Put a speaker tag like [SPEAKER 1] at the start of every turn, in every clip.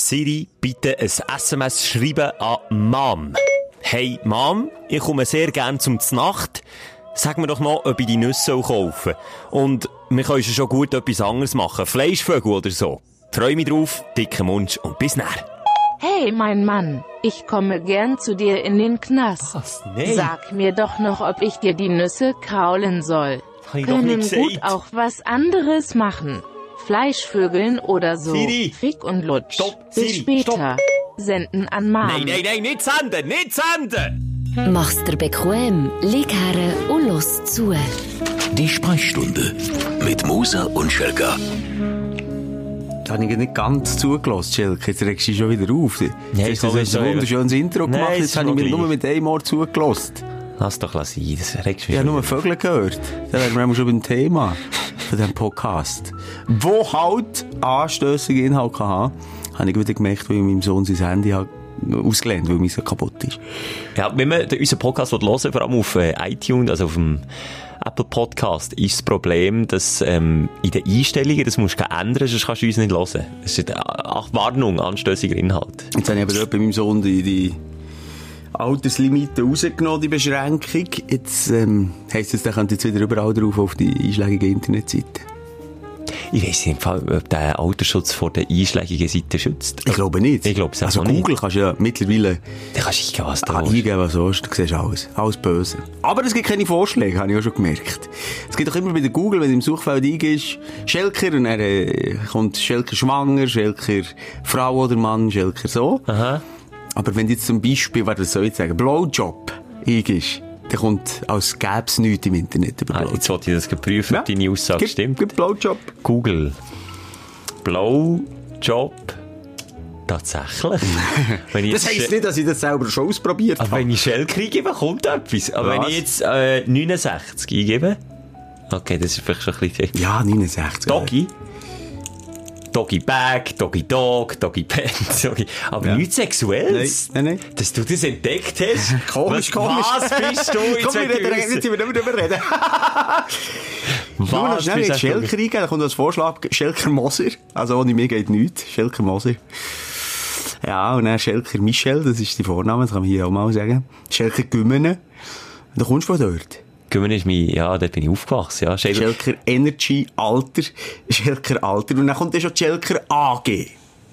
[SPEAKER 1] Siri, bitte ein SMS schreiben an Mom. Hey Mom, ich komme sehr gern zum Znacht. Sag mir doch noch, ob ich die Nüsse kaufen soll. Und wir können schon gut etwas anderes machen. Fleischvögel oder so. Freue mich drauf, dicken Mund und bis näher.
[SPEAKER 2] Hey mein Mann, ich komme gern zu dir in den Knast.
[SPEAKER 1] Was? Nee.
[SPEAKER 2] Sag mir doch noch, ob ich dir die Nüsse kraulen soll. Können gut auch was anderes machen. Fleischvögeln oder so.
[SPEAKER 1] Siri.
[SPEAKER 2] Fick und Lutsch.
[SPEAKER 1] Stopp,
[SPEAKER 2] Bis
[SPEAKER 1] Siri,
[SPEAKER 2] später. Senden an Mom.
[SPEAKER 1] Nein, nein, nein, nicht senden, nicht senden!
[SPEAKER 3] Mach's dir bequem, lieg her und los zu.
[SPEAKER 4] Die Sprechstunde mit Musa und Schelga.
[SPEAKER 5] Da habe ich nicht ganz zugelassen, Schelke. Jetzt regst du schon wieder auf. Jetzt
[SPEAKER 1] Nein,
[SPEAKER 5] hast du ein
[SPEAKER 1] ist doch
[SPEAKER 5] wunderschönes Intro
[SPEAKER 1] Nein,
[SPEAKER 5] gemacht. Jetzt habe ich mich nur mit einem Ohr zugelassen.
[SPEAKER 1] Lass doch sein, das regst
[SPEAKER 5] Ich habe nur Vögel gehört. Da wären wir schon beim Thema von diesem Podcast. Wo halt anstössige Inhalt haben, habe ich wieder gemerkt, weil ich meinem Sohn sein Handy habe ausgelehnt, weil mein so kaputt ist.
[SPEAKER 1] Ja, wenn man unseren Podcast hören will, vor allem auf äh, iTunes, also auf dem Apple Podcast, ist das Problem, dass ähm, in den Einstellungen, das musst du ändern, sonst kannst du uns nicht hören. Das ist eine Warnung, anstössiger Inhalt.
[SPEAKER 5] Jetzt habe ich aber bei meinem Sohn die, die Alterslimite rausgenommen, die Beschränkung. Jetzt ähm, heisst es, der kommt jetzt wieder überall drauf auf die einschlägigen Internetseiten.
[SPEAKER 1] Ich weiss nicht, ob der Altersschutz vor den einschlägigen Seiten schützt.
[SPEAKER 5] Ich glaube nicht.
[SPEAKER 1] Ich glaube es
[SPEAKER 5] Also
[SPEAKER 1] auch nicht.
[SPEAKER 5] Google kannst du ja mittlerweile
[SPEAKER 1] Da kannst du eingeben, was du
[SPEAKER 5] ah, eingeben, was du willst. Du siehst alles. Alles böse. Aber es gibt keine Vorschläge, habe ich auch schon gemerkt. Es gibt doch immer bei der Google, wenn du im Suchfeld eingibst, Schelker, und dann äh, kommt Schelker schwanger, Schelker Frau oder Mann, Schelker so.
[SPEAKER 1] Aha.
[SPEAKER 5] Aber wenn du jetzt zum Beispiel, was soll ich sagen, Blowjob eingibst, dann kommt, als gäbe es nichts im Internet über
[SPEAKER 1] Ah,
[SPEAKER 5] Blowjob.
[SPEAKER 1] jetzt wollte ich das prüfen, ob deine Aussage
[SPEAKER 5] Gib-
[SPEAKER 1] stimmt.
[SPEAKER 5] Gib Blowjob.
[SPEAKER 1] Google. Blowjob. Tatsächlich. wenn ich
[SPEAKER 5] Das heisst nicht, dass ich das selber schon ausprobiert
[SPEAKER 1] Aber
[SPEAKER 5] habe.
[SPEAKER 1] wenn ich Shell eingebe, kommt etwas. Aber wenn
[SPEAKER 5] Was?
[SPEAKER 1] ich jetzt äh, 69 eingebe, okay, das ist vielleicht schon ein bisschen...
[SPEAKER 5] Ja, 69.
[SPEAKER 1] Doggy. Doggy Bag, Doggy Dog, Doggy Pants, Doggy... Aber
[SPEAKER 5] Ja.
[SPEAKER 1] nichts Sexuelles.
[SPEAKER 5] Nein, nein, nein.
[SPEAKER 1] Dass du das entdeckt hast.
[SPEAKER 5] Komisch,
[SPEAKER 1] was,
[SPEAKER 5] komisch.
[SPEAKER 1] Was bist du? Jetzt
[SPEAKER 5] Komm, wir reden, jetzt sind wir nicht mehr drüber reden. Nur noch
[SPEAKER 1] Was
[SPEAKER 5] schnell
[SPEAKER 1] du?
[SPEAKER 5] Schelker eingeben, da kommt als Vorschlag Schelker Moser. Also ohne mir geht nichts. Schelker Moser. Ja, und dann Schelker Michel, das ist die Vorname, das kann man hier auch mal sagen. Schelker Gümmene. Da kommst du von dort.
[SPEAKER 1] Gümmen ist mein... Ja, dort bin ich aufgewachsen, ja. Shell-
[SPEAKER 5] Schelker Energy Alter, Schelker Alter. Und dann kommt dann schon Schelker AG.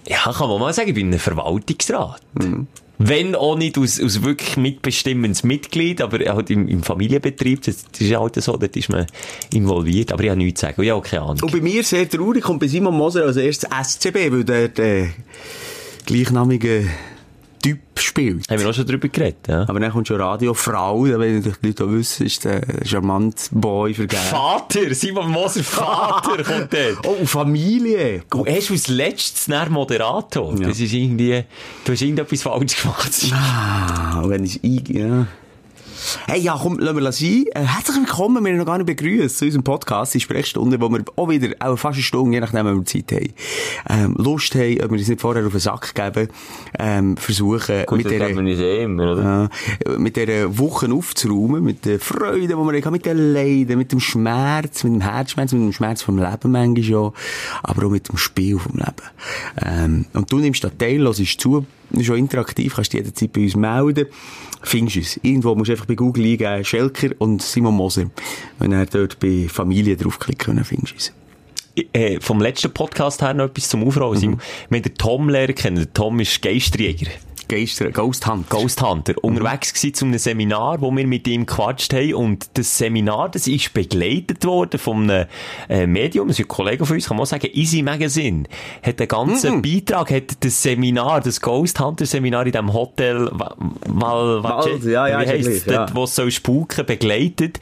[SPEAKER 1] Ja, kann man mal sagen, ich bin ein Verwaltungsrat.
[SPEAKER 5] Mhm.
[SPEAKER 1] Wenn auch nicht aus, aus wirklich mitbestimmendes Mitglied, aber halt im, im Familienbetrieb, das, das ist halt so, dort ist man involviert, aber ich habe nichts zu sagen, ich habe auch keine Ahnung.
[SPEAKER 5] Und bei mir sehr traurig kommt bei Simon Moser als erstes SCB, weil der, der gleichnamige Typ spielt.
[SPEAKER 1] Haben wir auch schon drüber geredet, ja?
[SPEAKER 5] Aber dann kommt schon Radio Frau, da wenn die Leute auch wissen, ist der charmante Boy vergeben.
[SPEAKER 1] Vater, Simon Moser Vater kommt dort.
[SPEAKER 5] Oh, Familie!
[SPEAKER 1] Du hast als letztes dann Moderator.
[SPEAKER 5] Ja.
[SPEAKER 1] Das ist irgendwie, du hast irgendetwas falsch gemacht.
[SPEAKER 5] Ah, wenn ich ja. Hey, ja, komm, lassen wir sein. Äh, herzlich willkommen, wir haben noch gar nicht begrüßt zu unserem Podcast, die Sprechstunde, wo wir auch wieder, auch fast eine Stunde, je nachdem, wenn wir Zeit haben, ähm, Lust haben, ob wir uns nicht vorher auf den Sack geben, ähm, versuchen, mit der,
[SPEAKER 1] immer,
[SPEAKER 5] mit dieser Woche aufzuräumen, mit der Freude, die wir haben, mit den Leiden, mit dem Schmerz, mit dem Herzschmerz, mit dem Schmerz vom Leben manchmal schon, aber auch mit dem Spiel vom Leben. Ähm, und du nimmst da teil, hörst zu, schon interaktiv, kannst dich jederzeit bei uns melden, findest uns. Irgendwo musst du einfach bei Google eingeben, Schelker und Simon Moser. Wenn er dort bei Familie draufklicken, dann findest du uns.
[SPEAKER 1] äh, vom letzten Podcast her noch etwas zum Aufrollen. Simon. Wir haben den Tom lernen kennen. Der Tom ist Geistjäger.
[SPEAKER 5] Geister, Ghost Hunt.
[SPEAKER 1] Ghost Hunter. Unterwegs gsi zu einem Seminar, wo wir mit ihm gequatscht haben. Und das Seminar, das ist begleitet worden von einem äh, Medium, das ist ein Kollege von uns, kann man auch sagen, Easy Magazine. Hat den ganzen Beitrag, hat das Seminar, das Ghost Hunter Seminar in dem Hotel, Wa- Wal,
[SPEAKER 5] Wald, ja, ja,
[SPEAKER 1] wie heisst's,
[SPEAKER 5] gleich, ja.
[SPEAKER 1] wo es so spuken, begleitet.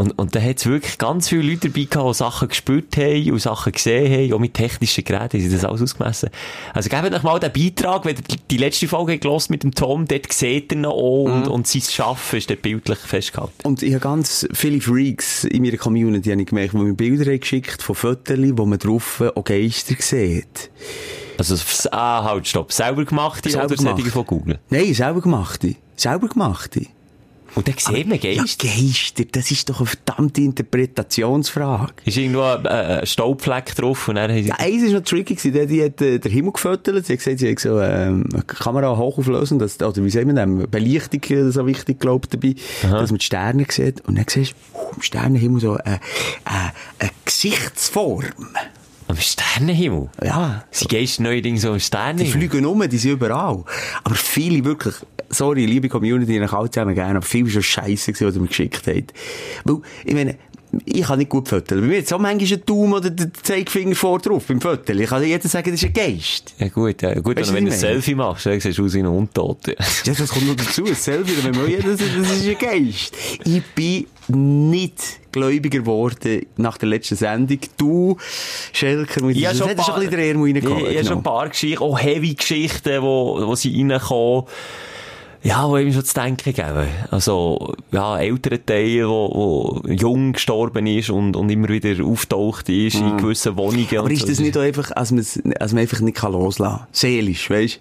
[SPEAKER 1] Und, und da hat es wirklich ganz viele Leute dabei gehabt, die Sachen gespürt haben und Sachen gesehen haben, auch mit technischen Geräten haben sie das alles ausgemessen. Also gebt euch mal den Beitrag, wenn ihr die letzte Folge gelost mit dem Tom, dort seht ihr ihn auch und, und sein Schaffen ist dort bildlich festgehalten.
[SPEAKER 5] Und ich habe ganz viele Freaks in meiner Community, habe ich gemerkt, die mir Bilder haben geschickt von Fotos, wo man drauf auch Geister sieht.
[SPEAKER 1] Also, ah, halt, stopp. Selber gemacht
[SPEAKER 5] Selber
[SPEAKER 1] oder
[SPEAKER 5] gemacht.
[SPEAKER 1] solche von Google?
[SPEAKER 5] Nein, selber gemachte. Selber gemachte.
[SPEAKER 1] Und dann sieht man
[SPEAKER 5] Ja,
[SPEAKER 1] Geister.
[SPEAKER 5] Geister, das ist doch eine verdammte Interpretationsfrage.
[SPEAKER 1] Ist irgendwo ein, äh, Staubfleck drauf und dann.
[SPEAKER 5] Ja, eins war noch tricky, gewesen, die, hat äh, den Himmel gefüttert. Sie hat gesagt, sie hat so ähm, eine Kamera hochauflösen, dass, oder wie sagen wir das, Belichtung äh, so wichtig, glaube dabei, dass man die Sterne sieht. Und dann siehst du uh, im Sternenhimmel so eine, eine, eine Gesichtsform.
[SPEAKER 1] Am Sternenhimmel?
[SPEAKER 5] Ja.
[SPEAKER 1] Sie Geister neuerdings so am
[SPEAKER 5] Die
[SPEAKER 1] Sternenhimmel?
[SPEAKER 5] fliegen um, die sind überall. Aber viele wirklich, sorry, liebe Community, ich alle zusammen gerne, aber viele schon gewesen, was ihr mir geschickt habt. Weil, ich meine, ich kann nicht gut föteln. Bei mir jetzt auch manchmal ein Daumen oder der Zeigefinger vor drauf beim Föteln. Ich kann jeder sagen, das ist ein Geist.
[SPEAKER 1] Ja gut, ja. Gut,
[SPEAKER 5] Weißt
[SPEAKER 1] wenn du ein? Selfie machst, dann siehst du aus wie ein Untoter.
[SPEAKER 5] Ja, das kommt noch dazu. Ein Selfie, dann wenn man jeder sagt, das ist ein Geist. Ich bin nicht gläubiger geworden nach der letzten Sendung. Du, Schelker, mit
[SPEAKER 1] Ich
[SPEAKER 5] das
[SPEAKER 1] schon
[SPEAKER 5] du ein bisschen den Ärmel reingehauen.
[SPEAKER 1] Ich habe schon ein paar Geschichten, auch Heavy-Geschichten, wo, wo sie reinkommen. Ja, wo eben schon zu denken geben. Also, ja, ältere Teile, wo, wo jung gestorben ist und, und immer wieder auftaucht ist in gewissen Wohnungen.
[SPEAKER 5] Mhm. Aber ist
[SPEAKER 1] so.
[SPEAKER 5] das nicht auch einfach, als man, als man einfach nicht kann loslassen kann? Seelisch, weißt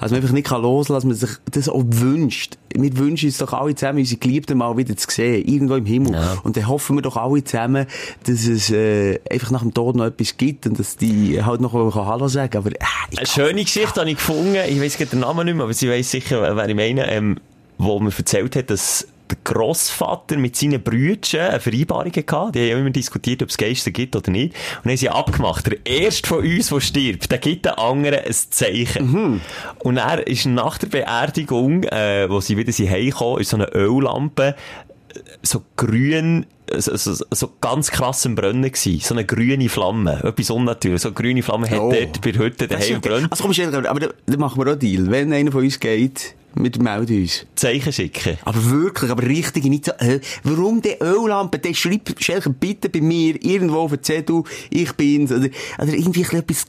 [SPEAKER 5] Als man einfach nicht kann loslassen, dass man sich das auch wünscht. Wir wünschen uns doch alle zusammen, unsere Geliebten mal wieder zu sehen. Irgendwo im Himmel.
[SPEAKER 1] Ja.
[SPEAKER 5] Und dann hoffen wir doch alle zusammen, dass es, äh, einfach nach dem Tod noch etwas gibt und dass die halt noch Hallo sagen Aber, äh, ich
[SPEAKER 1] Eine schöne Geschichte habe ich gefunden. Ich weiss gerade den Namen nicht mehr, aber sie weiss sicher, wer ich meine, ähm, wo mir erzählt hat, dass der Grossvater mit seinen Brüdern eine Vereinbarung hatte. Die haben immer diskutiert, ob es Geister gibt oder nicht. Und dann haben sie abgemacht. Der erste von uns, der stirbt, der gibt den anderen ein Zeichen. Und er ist nach der Beerdigung, äh, wo sie wieder sind heimgekommen, ist so eine Öllampe, äh, so grün, so, so, so ganz krass am Brennen gewesen. So eine grüne Flamme. Etwas unnatürliches. So eine grüne Flamme hat
[SPEAKER 5] Oh.
[SPEAKER 1] dort bei der Hütte
[SPEAKER 5] Das ist
[SPEAKER 1] daheim gebrannt.
[SPEAKER 5] Also komm, aber da, da machen wir auch Deal. Wenn einer von uns geht, wir melden uns.
[SPEAKER 1] Zeichen schicken.
[SPEAKER 5] Aber wirklich, aber richtig, nicht so, äh, warum die Öllampe? Der schreibt, Schelker, bitte bei mir, irgendwo auf der Zettel, ich bin's, oder, oder irgendwie etwas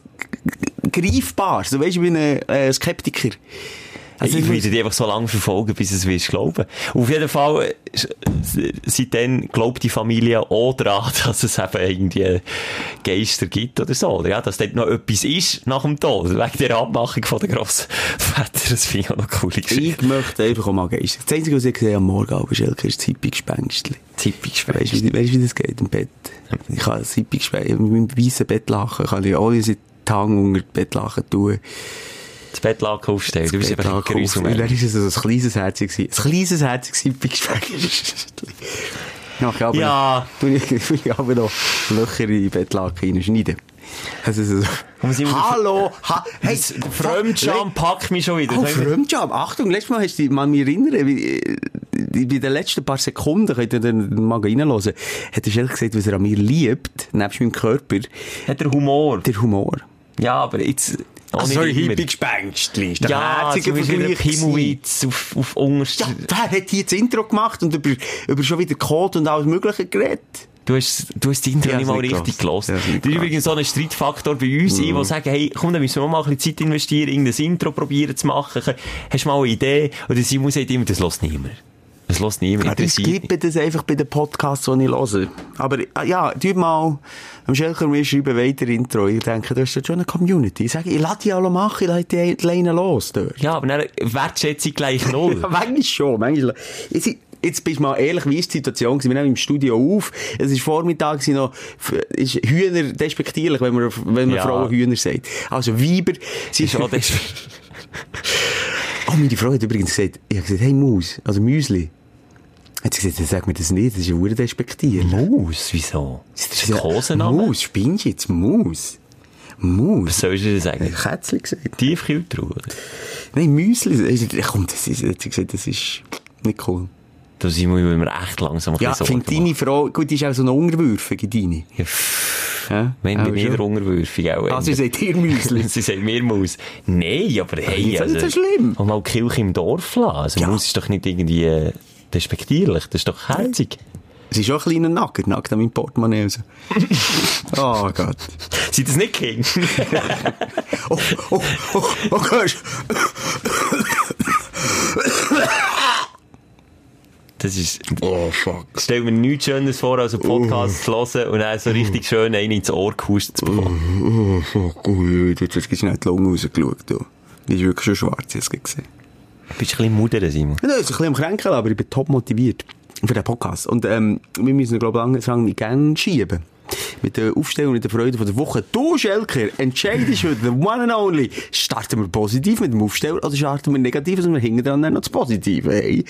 [SPEAKER 5] Greifbares. Du weißt, ich bin ein äh, Skeptiker. Also,
[SPEAKER 1] ich werde die einfach so lange verfolgen, bis es wirst glauben. Auf jeden Fall, äh, seitdem glaubt die Familie auch daran, dass es eben irgendwie Geister gibt oder so. Oder ja, dass dort noch etwas ist nach dem Tod. Wegen der Abmachung von der Grossväter. Das finde ich auch noch Geschichte.
[SPEAKER 5] ich möchte einfach auch mal Geister. Das Einzige, was ich gesehen habe am Morgen, aber Schelker, ist das Hippie-Gespenstli.
[SPEAKER 1] Typisch
[SPEAKER 5] Weißt du, wie, das geht im Bett? Ich kann das Hippie-Gespenstli, mit meinem weißen Bettlachen, kann ich unsere Tang unter die Bettlachen tun.
[SPEAKER 1] Das Bettlaken aufstellen. Du bist einfach ein.
[SPEAKER 5] Und dann
[SPEAKER 1] Grusel.
[SPEAKER 5] ist es so ein kleines Herzchen gewesen. Ein kleines Herzchen Hippie-Gespenstli. Nachher aber,
[SPEAKER 1] Ja.
[SPEAKER 5] tue ich, ich aber noch Löcher in die Bettlaken reinschneiden. Also so. Hallo! Ha hey,
[SPEAKER 1] Der Fremdscham packt mich schon wieder.
[SPEAKER 5] Oh,
[SPEAKER 1] Das
[SPEAKER 5] Fremdscham. Achtung, letztes Mal hast du dich mal mich erinnern, wie, bei den letzten paar Sekunden, könnt ihr dann mal reinhören, hat er ehrlich gesagt, was er an mir liebt, nebst meinem Körper,
[SPEAKER 1] Hat der Humor.
[SPEAKER 5] der Humor.
[SPEAKER 1] Ja, aber jetzt... auch nicht
[SPEAKER 5] sorry,
[SPEAKER 1] immer.
[SPEAKER 5] Hippie-Gespenstli. Ist der
[SPEAKER 1] Ja,
[SPEAKER 5] herzige
[SPEAKER 1] der
[SPEAKER 5] Vergleich.
[SPEAKER 1] Pimmelwitz auf, auf unterst...
[SPEAKER 5] Ja, wer hat hier das Intro gemacht und über, über schon wieder Code und alles Mögliche geredet?
[SPEAKER 1] Du hast, du hast die Intro
[SPEAKER 5] Ja,
[SPEAKER 1] nicht mal richtig gelassen.
[SPEAKER 5] Ja,
[SPEAKER 1] Das ist übrigens so ein Streitfaktor bei uns, mhm. die sagen, hey, komm, dann müssen wir mal ein bisschen Zeit investieren, irgendein Intro probieren zu machen. Hast du mal eine Idee? Oder Simon sagt immer, das lässt niemand. Das lässt niemand.
[SPEAKER 5] Ja, ich
[SPEAKER 1] Interessiert
[SPEAKER 5] skippe das einfach bei den Podcasts, die ich höre. Aber, ja, tu mal, am Schelker mir schreiben weiter Intro. Ich denke, du hast dort schon eine Community. Ich sage, ich lasse die alle machen, ich lasse die Leine los dort.
[SPEAKER 1] Ja, aber dann Wertschätzung gleich null.
[SPEAKER 5] Ja, manchmal schon, manchmal. Jetzt, jetzt bist du mal ehrlich, wie ist die Situation gewesen? Wir nehmen im Studio auf. Es ist Vormittag, gewesen noch, ist Hühner despektierlich, wenn man, wenn man
[SPEAKER 1] Ja.
[SPEAKER 5] Frauen Hühner sagt. Also Weiber, sie
[SPEAKER 1] Ist auch das-
[SPEAKER 5] Oh, meine Frau hat übrigens gesagt, ich habe gesagt, hey Maus, also Müsli. Hat sie gesagt, sag mir das nicht, das ist ein despektierlich.
[SPEAKER 1] Maus, wieso? Ist das ein Kosename?
[SPEAKER 5] Maus, spinnst du jetzt? Maus. Maus.
[SPEAKER 1] Was soll ich dir
[SPEAKER 5] Ein
[SPEAKER 1] sagen?
[SPEAKER 5] Kätzchen gesagt.
[SPEAKER 1] Tiefkühltruhe?
[SPEAKER 5] Nein, Müsli. Komm, das ist, hat sie gesagt, das ist nicht cool.
[SPEAKER 1] Da sind wir immer echt langsam
[SPEAKER 5] Ja,
[SPEAKER 1] bisschen
[SPEAKER 5] finde deine Frau, gut, die ist auch so eine Unterwürfige, deine.
[SPEAKER 1] Ja,
[SPEAKER 5] Ja,
[SPEAKER 1] Wenn ich
[SPEAKER 5] schon.
[SPEAKER 1] der Unterwürfig auch.
[SPEAKER 5] Ah, sie sagt ihr Müsli.
[SPEAKER 1] Sie sagt mir Maus. Nein, aber hey,
[SPEAKER 5] ist das
[SPEAKER 1] also,
[SPEAKER 5] nicht so schlimm?
[SPEAKER 1] Und mal Kirche im Dorf lassen. Also,
[SPEAKER 5] Ja.
[SPEAKER 1] Maus ist doch nicht irgendwie äh, despektierlich. Das ist doch herzig.
[SPEAKER 5] Sie ist schon ein kleiner Nacker, nackt an meinem Portemonnaie raus. oh Gott.
[SPEAKER 1] Sind das nicht Kinder?
[SPEAKER 5] Oh, oh, oh, oh, hörst
[SPEAKER 1] Das ist,
[SPEAKER 5] Oh, fuck.
[SPEAKER 1] stell mir nichts Schönes vor, als einen Podcast zu hören und dann so richtig schön einen ins Ohr gehustet zu bekommen.
[SPEAKER 5] Oh, fuck. Ui, jetzt hast du schnell die Lunge rausgeschaut, du. Die ist wirklich schon schwarz, jetzt gesehen.
[SPEAKER 1] Bist du ein bisschen mudern, Simon?
[SPEAKER 5] Ja, ist ein bisschen am Kränkeln, aber ich bin top motiviert für den Podcast. Und ähm, wir müssen, glaube ich, lange nicht gerne schieben. Mit der Aufstellung und der Freude von der Woche. Du, Schelker, entscheidest heute, the one and only. Starten wir positiv mit dem Aufsteller oder starten wir negativ und wir hängen dann noch das Positive, hey.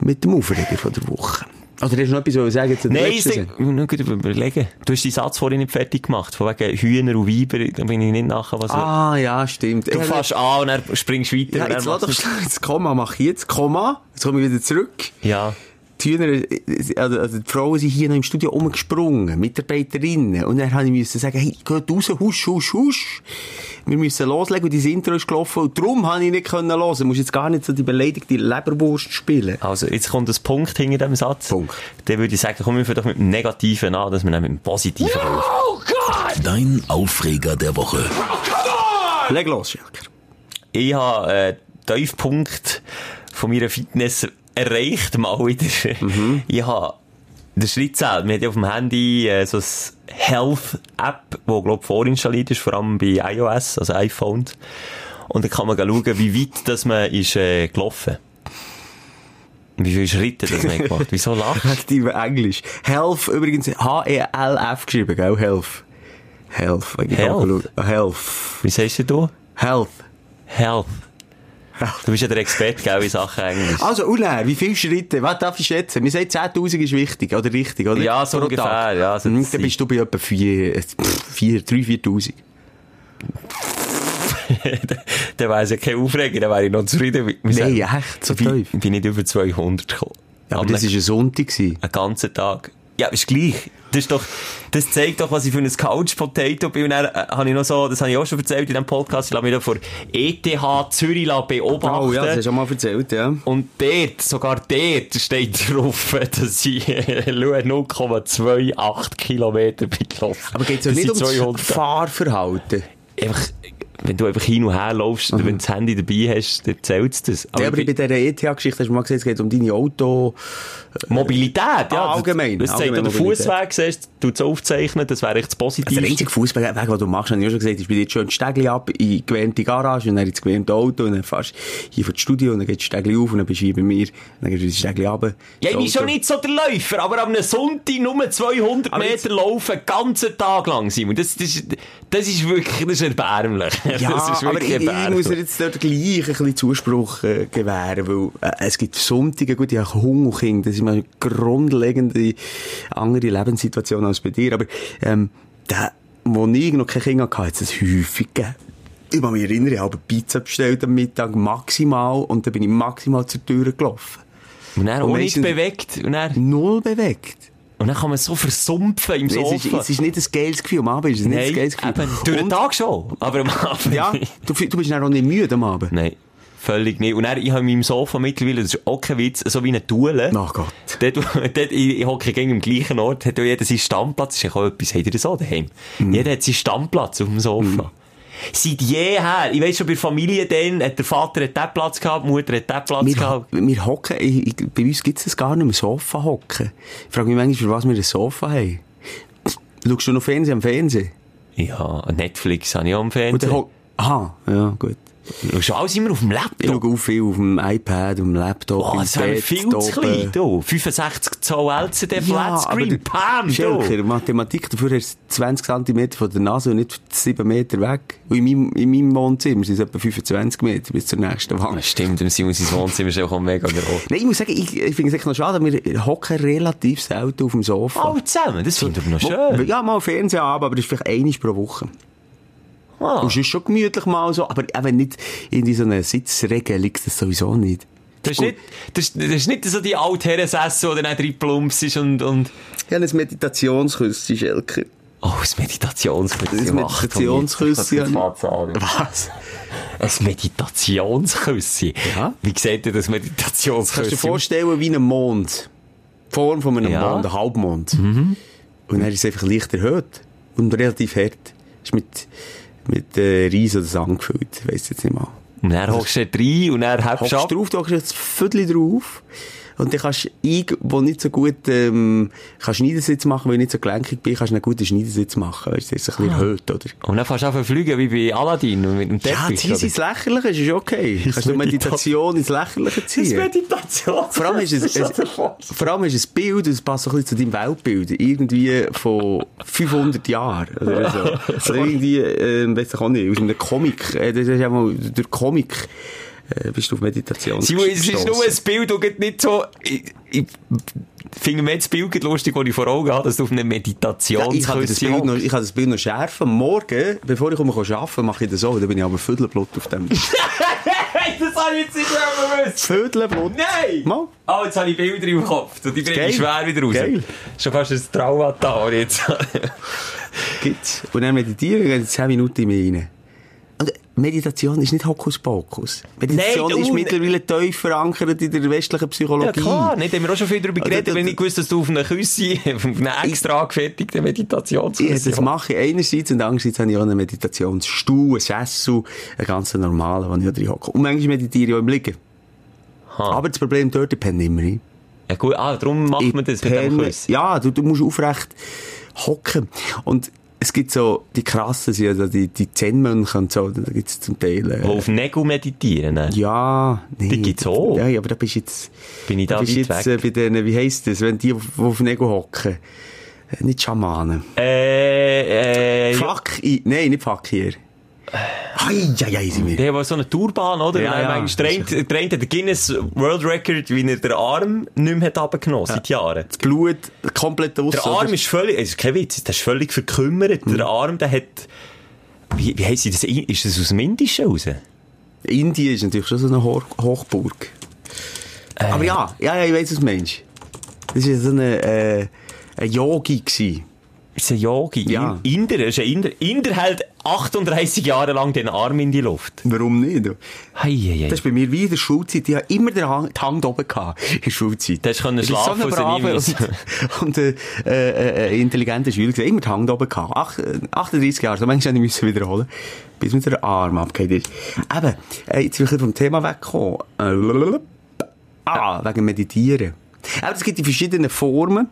[SPEAKER 5] Mit dem Aufreger von der Woche. Oder hast du noch etwas zu sagen zu
[SPEAKER 1] Nein, ich muss überlegen. Du hast den Satz vorhin nicht fertig gemacht. Von wegen Hühner und Weiber, da bin ich nicht nachher, was
[SPEAKER 5] Ah, ja, stimmt.
[SPEAKER 1] Du fährst an und dann springst du weiter.
[SPEAKER 5] Ja, jetzt lass doch das Komma, mach ich jetzt Komma. Jetzt komme ich wieder zurück.
[SPEAKER 1] Ja.
[SPEAKER 5] Die Hühner, also, also die Frauen sind hier noch im Studio umgesprungen, Mitarbeiterinnen. Und dann habe ich müssen sagen, hey, geht raus, husch, husch, husch. Wir müssen loslegen und dein Intro ist gelaufen und darum habe ich nicht können hören. Du musst jetzt gar nicht so die beleidigte Leberwurst spielen.
[SPEAKER 1] Also, jetzt kommt ein Punkt hinter dem Satz.
[SPEAKER 5] Punkt.
[SPEAKER 1] Dann würde ich sagen, kommen wir doch mit dem Negativen an, dass wir dann mit dem Positiven kommen.
[SPEAKER 4] Dein Aufreger der Woche.
[SPEAKER 5] Leg los, Schelker.
[SPEAKER 1] Ich habe äh, den Tiefpunkt von meiner Fitness erreicht, mal wieder. Ich habe den Schritt zählt. Wir haben ja auf dem Handy äh, so eine Health-App, die, glaube ich, vorinstalliert ist, vor allem bei iOS, also iPhones. Und dann kann man schauen, wie weit dass man ist, äh, gelaufen Wie viele Schritte das man gemacht Wieso lachst?
[SPEAKER 5] Aktive Englisch. Health, übrigens H-E-L-F geschrieben, gell? Health. Health.
[SPEAKER 1] Health?
[SPEAKER 5] Health.
[SPEAKER 1] Wie sagst du?
[SPEAKER 5] Health.
[SPEAKER 1] Health. Du bist ja der Experte, gell, in Sachen Englisch.
[SPEAKER 5] Also, Uller, wie viele Schritte? Was darf ich schätzen? Wir sagen 10.000 ist wichtig, oder richtig, oder?
[SPEAKER 1] Ja, so
[SPEAKER 5] Pro
[SPEAKER 1] ungefähr,
[SPEAKER 5] Tag.
[SPEAKER 1] ja, so
[SPEAKER 5] Hm, dann bist du bei etwa 4, 4, 3, 4.000.
[SPEAKER 1] dann wäre es ja kein Aufreger, dann wäre ich noch zufrieden. Wir
[SPEAKER 5] Nein, echt, so
[SPEAKER 1] ich bin,
[SPEAKER 5] tief.
[SPEAKER 1] bin nicht über 200 gekommen.
[SPEAKER 5] Ja, aber
[SPEAKER 1] Am
[SPEAKER 5] das war ein Sonntag.
[SPEAKER 1] einen ganzen Tag. Ja, ist gleich. Das ist doch, das zeigt doch, was ich für ein Couch Potato bin. Und dann äh, habe ich noch so, das habe ich auch schon erzählt in diesem Podcast, ich lasse mich da vor ETH Zürich beobachten.
[SPEAKER 5] Oh ja, das hast du schon mal erzählt, ja.
[SPEAKER 1] Und dort, sogar dort steht drauf, dass ich äh, schaue, 0,28 Kilometer bin gelaufen.
[SPEAKER 5] Aber geht es ja nicht um das
[SPEAKER 1] 200.
[SPEAKER 5] Fahrverhalten?
[SPEAKER 1] Einfach, wenn du einfach hin und her laufst, oder wenn du das Handy dabei hast, dann zählt es das.
[SPEAKER 5] Ja, aber bei dieser ETH-Geschichte hast du mal gesagt, es geht um deine Auto...
[SPEAKER 1] Mobilität, ja.
[SPEAKER 5] Ah, allgemein,
[SPEAKER 1] Das, zeigt
[SPEAKER 5] allgemein
[SPEAKER 1] der
[SPEAKER 5] Mobilität.
[SPEAKER 1] Fußweg, siehst du, es aufzeichnen, das wäre echt das
[SPEAKER 5] Also der einzige Fußballweg, den du machst, habe ich schon gesagt, ist bei dir schön Stegli ab, in die gewähnte Garage, und dann ins gewähnte Auto, und dann fährst du hier vor das Studio, und dann geht das Stegli auf, und dann bist du hier bei mir, und dann gehst du das Stegli runter.
[SPEAKER 1] Ja, ich bin schon nicht so der Läufer, aber am Sonntag nur 200
[SPEAKER 5] Aber
[SPEAKER 1] Meter laufen, den ganzen Tag lang, Simon. Das, das, ist- das ist wirklich, das ist erbärmlich.
[SPEAKER 5] Ja,
[SPEAKER 1] das ist
[SPEAKER 5] aber ich, ich muss dir jetzt dort gleich ein bisschen Zuspruch äh, gewähren, weil äh, es gibt Sonntage, gut, ich habe Hunger, Kind, das ist eine grundlegende andere Lebenssituation als bei dir, aber ähm, der, wo ich noch keine Kinder hatte, hat es das häufig gegeben. Ich kann mich erinnern, ich habe Pizza bestellt am Mittag, maximal, und dann bin ich maximal zur Tür gelaufen.
[SPEAKER 1] Und dann
[SPEAKER 5] Und
[SPEAKER 1] nicht bewegt. Und dann,
[SPEAKER 5] Null bewegt.
[SPEAKER 1] Und dann kann man so versumpfen im
[SPEAKER 5] Es
[SPEAKER 1] Sofa.
[SPEAKER 5] ist, es ist nicht ein geiles Gefühl, am Abend ist es nicht
[SPEAKER 1] Nein,
[SPEAKER 5] ein geiles Gefühl.
[SPEAKER 1] eben, durch den Tag schon, aber am Abend
[SPEAKER 5] Ja, du, du bist dann auch nicht müde am Abend.
[SPEAKER 1] Nein, völlig nicht. Und dann, ich habe in meinem Sofa mittlerweile, das ist auch kein Witz, so wie eine Tule.
[SPEAKER 5] Ach Gott.
[SPEAKER 1] Dort, dort, ich, ich hocke gegen im gleichen Ort, hat jeder seinen Stammplatz. Das ist auch etwas, habt ihr das auch daheim? Jeder hat seinen Stammplatz auf dem Sofa. Seit jeher, ich weiss schon, bei Familie dann, hat der Vater hat den Platz gehabt, die Mutter hat den Platz
[SPEAKER 5] Wir,
[SPEAKER 1] gehabt.
[SPEAKER 5] wir hocken, ich, ich, bei uns gibt es das gar nicht mehr, Sofa hocken. Ich frage mich manchmal, für was wir ein Sofa haben. Schaust du noch Fernsehen am Fernsehen?
[SPEAKER 1] Ja, Netflix habe ich auch
[SPEAKER 5] dann
[SPEAKER 1] Fernsehen.
[SPEAKER 5] Aha, ja, gut.
[SPEAKER 1] Schaust du alles immer auf dem
[SPEAKER 5] Ich
[SPEAKER 1] Laptop?
[SPEAKER 5] schaue auch viel auf dem iPad, auf dem Laptop,
[SPEAKER 1] Oh, das
[SPEAKER 5] Bett,
[SPEAKER 1] viel zu klein, du. 65 Zoll LCD Flatscreen,
[SPEAKER 5] der-
[SPEAKER 1] Pam.
[SPEAKER 5] Schelker, Mathematik, dafür hast du 20 cm von der Nase und nicht 7 Meter weg. Und in meinem, in meinem Wohnzimmer sind es etwa 25 Meter bis zur nächsten Wand.
[SPEAKER 1] Das stimmt, im Simon sein Wohnzimmer ist auch mega groß.
[SPEAKER 5] Nein, ich muss sagen, ich, ich finde es echt noch schade, wir hocken relativ selten auf dem Sofa.
[SPEAKER 1] Alle zusammen, das finde ich noch schön.
[SPEAKER 5] Ja, mal Fernsehen ab, aber das ist vielleicht einmal pro Woche.
[SPEAKER 1] Ah.
[SPEAKER 5] Und es ist schon gemütlich mal so, aber eben nicht in so einer Sitzregelung, das sowieso nicht.
[SPEAKER 1] Das ist nicht, das ist, das ist nicht so die Altherrensässe, wo dann auch drei Plumps ist und, und,
[SPEAKER 5] Ich habe ein Meditationsküsschen, Schelker.
[SPEAKER 1] oh, das Meditationsküsschen.
[SPEAKER 5] Das Meditationsküsschen. Was?
[SPEAKER 1] Ein Meditationsküsschen?
[SPEAKER 5] Ja.
[SPEAKER 1] Wie sieht denn das
[SPEAKER 5] Kannst du dir vorstellen wie ein Mond? Die Form von einem
[SPEAKER 1] Ja.
[SPEAKER 5] Mond, ein Halbmond. Und dann ist es einfach leicht erhöht. Und relativ hart. Ist mit, mit äh, Reis oder Sand gefüllt. Ich weiss jetzt nicht mal.
[SPEAKER 1] Und dann hockst du rein und dann hebst
[SPEAKER 5] Hockst
[SPEAKER 1] du ab.
[SPEAKER 5] drauf, du hockst jetzt ein Viertel drauf. Und dann kannst ich, wo nicht so gut, ähm, kannst Schneidersitz machen, weil ich nicht so gelenkig bin, kannst du einen guten Schneidersitz machen. Weißt du, das ist ein bisschen erhöht, oder?
[SPEAKER 1] Und dann fährst du einfach fliegen wie bei Aladdin mit dem
[SPEAKER 5] Ja,
[SPEAKER 1] Teppich.
[SPEAKER 5] zieh sie ins Lächerliche, ist okay. Kannst du Meditation ins Lächerliche ziehen.
[SPEAKER 1] Meditation.
[SPEAKER 5] Vor allem ist es, es, vor allem ist es ein Bild, das passt so ein bisschen zu deinem Weltbild. Irgendwie von 500 Jahren. Oder so. Oder irgendwie, äh, weiss ich auch nicht, aus einem Comic. Äh, das ist ja mal, durch Comic, äh, bist du auf Meditation
[SPEAKER 1] Simon, es ist nur ein Bild, geht nicht so... Ich, ich finde mir das Bild lustig, das ich vor Augen habe, dass du auf einer
[SPEAKER 5] Ja,
[SPEAKER 1] Meditation
[SPEAKER 5] ich kann das Bild noch, ich das Bild noch schärfen. Morgen, bevor ich komme arbeiten, mache ich das so. Dann bin ich aber Viertelblut auf dem.
[SPEAKER 1] Das habe ich jetzt nicht mehr gewusst.
[SPEAKER 5] Viertelblut.
[SPEAKER 1] Nein!
[SPEAKER 5] Mal.
[SPEAKER 1] Oh, jetzt habe ich Bilder im Kopf. Die bringe ich schwer wieder raus.
[SPEAKER 5] Geil.
[SPEAKER 1] Schon fast ein Traumata jetzt.
[SPEAKER 5] Gibt's. Und dann meditieren, gehen 10 Minuten in mich rein. Meditation ist nicht Hokuspokus. Meditation
[SPEAKER 1] Nein,
[SPEAKER 5] ist
[SPEAKER 1] du-
[SPEAKER 5] mittlerweile tief verankert in der westlichen
[SPEAKER 1] ja
[SPEAKER 5] Psychologie.
[SPEAKER 1] klar, nicht haben wir auch schon viel darüber
[SPEAKER 5] Also,
[SPEAKER 1] geredet, wenn ich gewusst, dass du auf einer Küsse, auf einer extra angefertigten
[SPEAKER 5] Ja,
[SPEAKER 1] Meditationsküsse
[SPEAKER 5] das mache ich einerseits und andererseits habe ich auch einen Meditationsstuhl, einen Sessel, einen ganz normalen, wo ich drin hocke. Und manchmal meditiere ich auch im Liegen.
[SPEAKER 1] Ha.
[SPEAKER 5] Aber das Problem dort, ich penne immer ein.
[SPEAKER 1] Ja gut, ah, darum macht man das mit dem Küsse.
[SPEAKER 5] Ja, du, du musst aufrecht hocken. Und es gibt so, die krassen, sind also die, die Zen-Mönche und so, da gibt es zum Teil, äh,
[SPEAKER 1] Wo auf Nägel meditieren. ne?
[SPEAKER 5] Ja, nee.
[SPEAKER 1] Die gibt's auch.
[SPEAKER 5] Ja, aber da bist du jetzt,
[SPEAKER 1] Bin ich da
[SPEAKER 5] bist
[SPEAKER 1] weit
[SPEAKER 5] jetzt
[SPEAKER 1] weg?
[SPEAKER 5] äh, bei denen, wie heisst das, wenn die auf, auf Nägel hocken. Äh, Nicht Schamanen.
[SPEAKER 1] Äh, äh.
[SPEAKER 5] Fakir, nein, nicht Fakir. Hei, sind wir.
[SPEAKER 1] Der war so eine Tourbahn, oder?
[SPEAKER 5] Ja, ja.
[SPEAKER 1] manchmal der eine- der eine hat den Guinness World Record, wie er den Arm nicht mehr hat runtergenommen, seit Jahren.
[SPEAKER 5] Das Blut komplett aus.
[SPEAKER 1] Der Arm ist völlig, ist kein Witz, der ist völlig verkümmert.
[SPEAKER 5] Mhm.
[SPEAKER 1] Der Arm, der hat, wie, wie heisst sie das? Ist das aus dem Indischen raus?
[SPEAKER 5] Indien ist natürlich schon so eine Hoch Hochburg.
[SPEAKER 1] Äh.
[SPEAKER 5] Aber ja, ja, ja, ich weiss, was du meinst. Das war so eine, äh, ein Yogi. Gewesen.
[SPEAKER 1] Ist ein Yogi.
[SPEAKER 5] Ja.
[SPEAKER 1] Inder, ist ein Inder. Inder hält 38 Jahre lang den Arm in die Luft.
[SPEAKER 5] Warum nicht?
[SPEAKER 1] Hei, hei, hei.
[SPEAKER 5] Das ist bei mir wie in der Schulzeit. Ich habe immer den Hang, die Hand oben gehabt, in der Schulzeit.
[SPEAKER 1] Du hast können schlafen,
[SPEAKER 5] so
[SPEAKER 1] müssen.
[SPEAKER 5] und, und äh, äh, äh, intelligenter Schüler gewesen. Immer die Hand oben gehabt. Ach, äh, 38 Jahre. So manchmal musste ich wiederholen. Bis mir der Arm abgeht ist. Eben, äh, jetzt bin ich vom Thema weggekommen. Äh, ah, wegen Meditieren. Aber es gibt die verschiedenen Formen.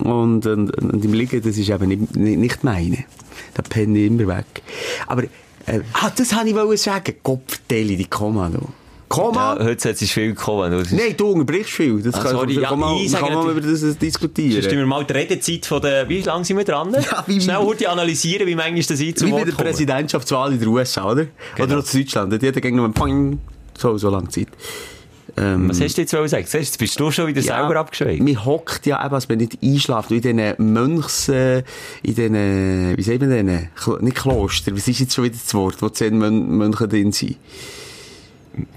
[SPEAKER 5] Und, und, und im Liegen, das ist eben nicht, nicht, meine. Da penne ich immer weg. Aber, äh, ah, das wollte ich wollen sagen. Kopfteile, die Komma, du. Komma?
[SPEAKER 1] Ja, heute ist viel gekommen.
[SPEAKER 5] Nein, du unterbrichst viel. Das
[SPEAKER 1] Ah,
[SPEAKER 5] kann,
[SPEAKER 1] sorry, ja,
[SPEAKER 5] kann man,
[SPEAKER 1] ich
[SPEAKER 5] kann man über das diskutieren.
[SPEAKER 1] Sonst wir mal die Redezeit von der, wie lange sind wir dran?
[SPEAKER 5] Ja, wie-
[SPEAKER 1] Schnell heute analysieren, wie manchmal das ein zu
[SPEAKER 5] Wie bei der. Präsidentschaftswahl in den USA, oder?
[SPEAKER 1] Genau.
[SPEAKER 5] Oder auch in Deutschland. Die hat gegen noch ein Poing. So, so lange Zeit. Ähm,
[SPEAKER 1] Was hast du jetzt sagen? Siehst Jetzt bist du schon wieder selber abgeschweift.
[SPEAKER 5] Man hockt ja eben, als man nicht einschläft. In diesen Mönchs, äh, in diesen, wie sagt man denen? Klo- Nicht Kloster, was ist jetzt schon wieder das Wort, wo zehn Mön Mönche drin sind?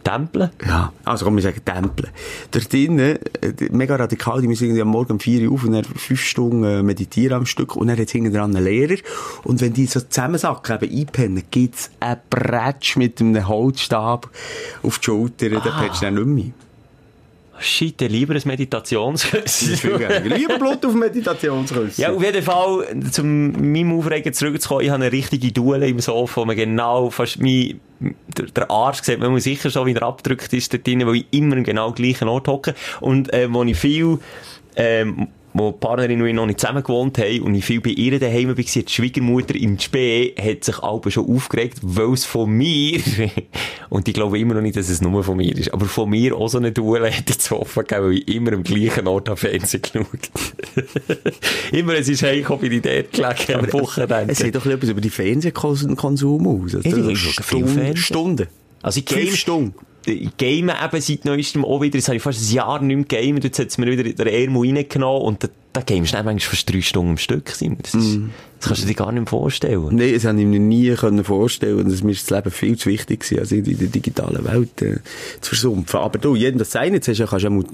[SPEAKER 1] Tempeln?
[SPEAKER 5] Ja, also komm, wir sagen Tempel. Dort drinnen, äh, mega radikal, die müssen irgendwie am Morgen um 4 Uhr auf und dann fünf Stunden äh, meditieren am Stück und dann hat hinten dran einen Lehrer und wenn die so zusammensacken, eben einpennen, gibt's einen Bretsch mit einem Holzstab auf die Schulter, dann pennst du dann nicht mehr.
[SPEAKER 1] Dann lieber ein
[SPEAKER 5] geiler. Lieber Blut auf Meditationskurs.
[SPEAKER 1] Ja, auf jeden Fall, zum meinem Aufregen zurückzukommen, ich habe eine richtige Duelle im Sofa, wo man genau fast mein, der, Arsch sieht, man muss sicher schon wieder abgedrückt ist dort drin, weil ich immer im genau gleichen Ort hocke. Und, äh, wo ich viel, ähm, wo die Partnerin und ich noch nicht zusammen gewohnt haben und ich viel bei ihr daheim war, die Schwiegermutter im Spee hat sich alle schon aufgeregt, weil es von mir, und ich glaube immer noch nicht, dass es nur von mir ist, aber von mir auch so eine Duelle hätte zu offen gegeben, weil ich immer am gleichen Ort am Fernsehen geschaut. immer, es ist heimgekommen, bin ich dort gelegen, am Wochenende.
[SPEAKER 5] Es sieht doch etwas über die Fernsehkonsum aus. Also,
[SPEAKER 1] Ja,
[SPEAKER 5] Stunden. Stunden.
[SPEAKER 1] Also ich
[SPEAKER 5] Fünf Stunden.
[SPEAKER 1] Game eben seit neuestem auch wieder, das habe ich fast ein Jahr nicht mehr gamen, jetzt hat es mir wieder den Ärmel reingenommen und da, gamest du manchmal fast drei Stunden am Stück. Simon. Das, ist, das kannst du dir gar nicht mehr vorstellen.
[SPEAKER 5] Nein, das habe ich mir nie vorstellen dass mir das Leben viel zu wichtig war, also in der digitalen Welt äh, zu versumpfen. Aber du, jedem das sein jetzt hast, kannst du mal,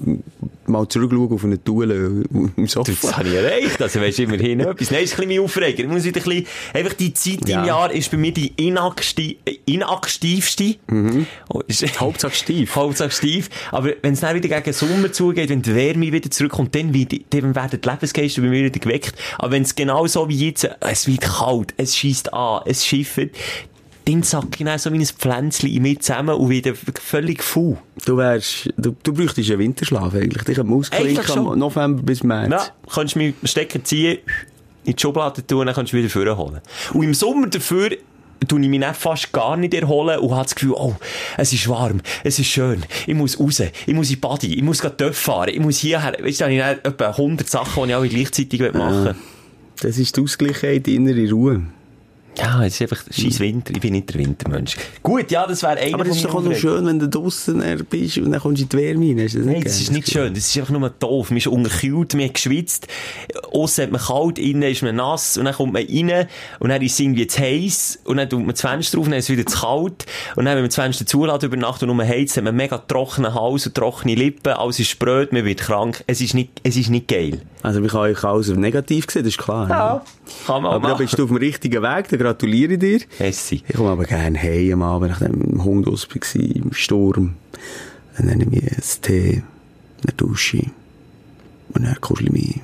[SPEAKER 5] mal zurückschauen auf eine Duelle im
[SPEAKER 1] Du, das
[SPEAKER 5] Sofa.
[SPEAKER 1] habe ich erreicht. Also, weisst du, immerhin etwas. Nein, ist ein bisschen mein Aufreger. Ich muss wieder ein bisschen, einfach die Zeit
[SPEAKER 5] Ja.
[SPEAKER 1] im Jahr ist bei mir die inaksti äh, inaktivste. Oh, ist-
[SPEAKER 5] Hauptsache Stief.
[SPEAKER 1] Hauptsache Stief. Aber wenn es dann wieder gegen Sommer zugeht, wenn die Wärme wieder zurückkommt, dann, wird, dann werden die Lebensgeister bei mir wieder geweckt. Aber wenn es genau so wie jetzt, es wird kalt, es schießt an, es schifft, dann sacke ich dann so wie ein Pflänzchen in mir zusammen und wieder völlig faul.
[SPEAKER 5] Du wärst, du, du bräuchtest einen Winterschlaf eigentlich. Ich Muskeln
[SPEAKER 1] schon.
[SPEAKER 5] am November bis März.
[SPEAKER 1] Ja, kannst du mir den Stecker ziehen, in die Schublade tun, dann kannst du wieder vorholen. Und im Sommer dafür, tue ich mich dann fast gar nicht erholen und habe das Gefühl, oh, es ist warm, es ist schön, ich muss raus, ich muss in Body, ich muss gerade fahren, ich muss hierher, weißt du, da habe ich etwa 100 Sachen, die ich alle gleichzeitig machen will.
[SPEAKER 5] Das ist die Ausgleichheit, die innere Ruhe.
[SPEAKER 1] Ja, es ist einfach scheiß Winter, ich bin nicht der Wintermensch. Gut, ja, das wäre einer
[SPEAKER 5] Aber es ist doch auch noch schön, wenn du draussen äh, bist und dann kommst du in die Wärme rein. Ist das
[SPEAKER 1] Nein,
[SPEAKER 5] nicht
[SPEAKER 1] das ist nicht schön. Das ist einfach nur doof. Man ist unterkühlt, man hat geschwitzt. Aussen hat man kalt, innen ist man nass. Und dann kommt man rein und dann ist es irgendwie zu heiß. Und dann tut man das Fenster drauf, dann ist es wieder zu kalt. Und dann, wenn man das Fenster zulässt über Nacht und nur heizt, hat man mega trockenen Hals und trockene Lippen. Alles ist spröd, man wird krank. Es ist nicht, es ist nicht geil.
[SPEAKER 5] Also, ich kann euch alles auf negativ sehen, das ist klar. ne?
[SPEAKER 1] Kann man
[SPEAKER 5] Aber da
[SPEAKER 1] machen.
[SPEAKER 5] bist du auf dem richtigen Weg, da gratuliere dir.
[SPEAKER 1] Messi.
[SPEAKER 5] Ich komme aber gerne heim am Abend, nachdem ich mit dem Hund aus war, im Sturm. Dann nehme ich mir einen Tee, eine Dusche und dann kuschel ich mich.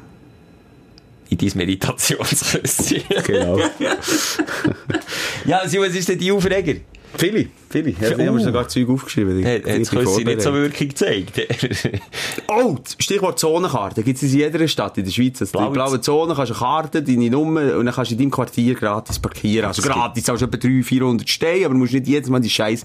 [SPEAKER 1] In dein Meditationsküsschen.
[SPEAKER 5] Genau.
[SPEAKER 1] ja, Sil, was ist denn die Aufreger?
[SPEAKER 5] Viele, viele. Ich habe
[SPEAKER 1] Uh.
[SPEAKER 5] mir sogar Zeug aufgeschrieben. die-
[SPEAKER 1] Hat
[SPEAKER 5] ich
[SPEAKER 1] das Küsschen nicht so. Wirkung gezeigt?
[SPEAKER 5] Oh, Stichwort Zonenkarte. Gibt es in jeder Stadt in der Schweiz. Also
[SPEAKER 1] Blaue
[SPEAKER 5] die blaue Zone kannst du eine Karte, deine Nummer, und dann kannst du in deinem Quartier gratis parkieren. Also
[SPEAKER 1] Das
[SPEAKER 5] gratis, zahlst du etwa 300, 400 Steine, aber du musst nicht jedes Mal die scheiß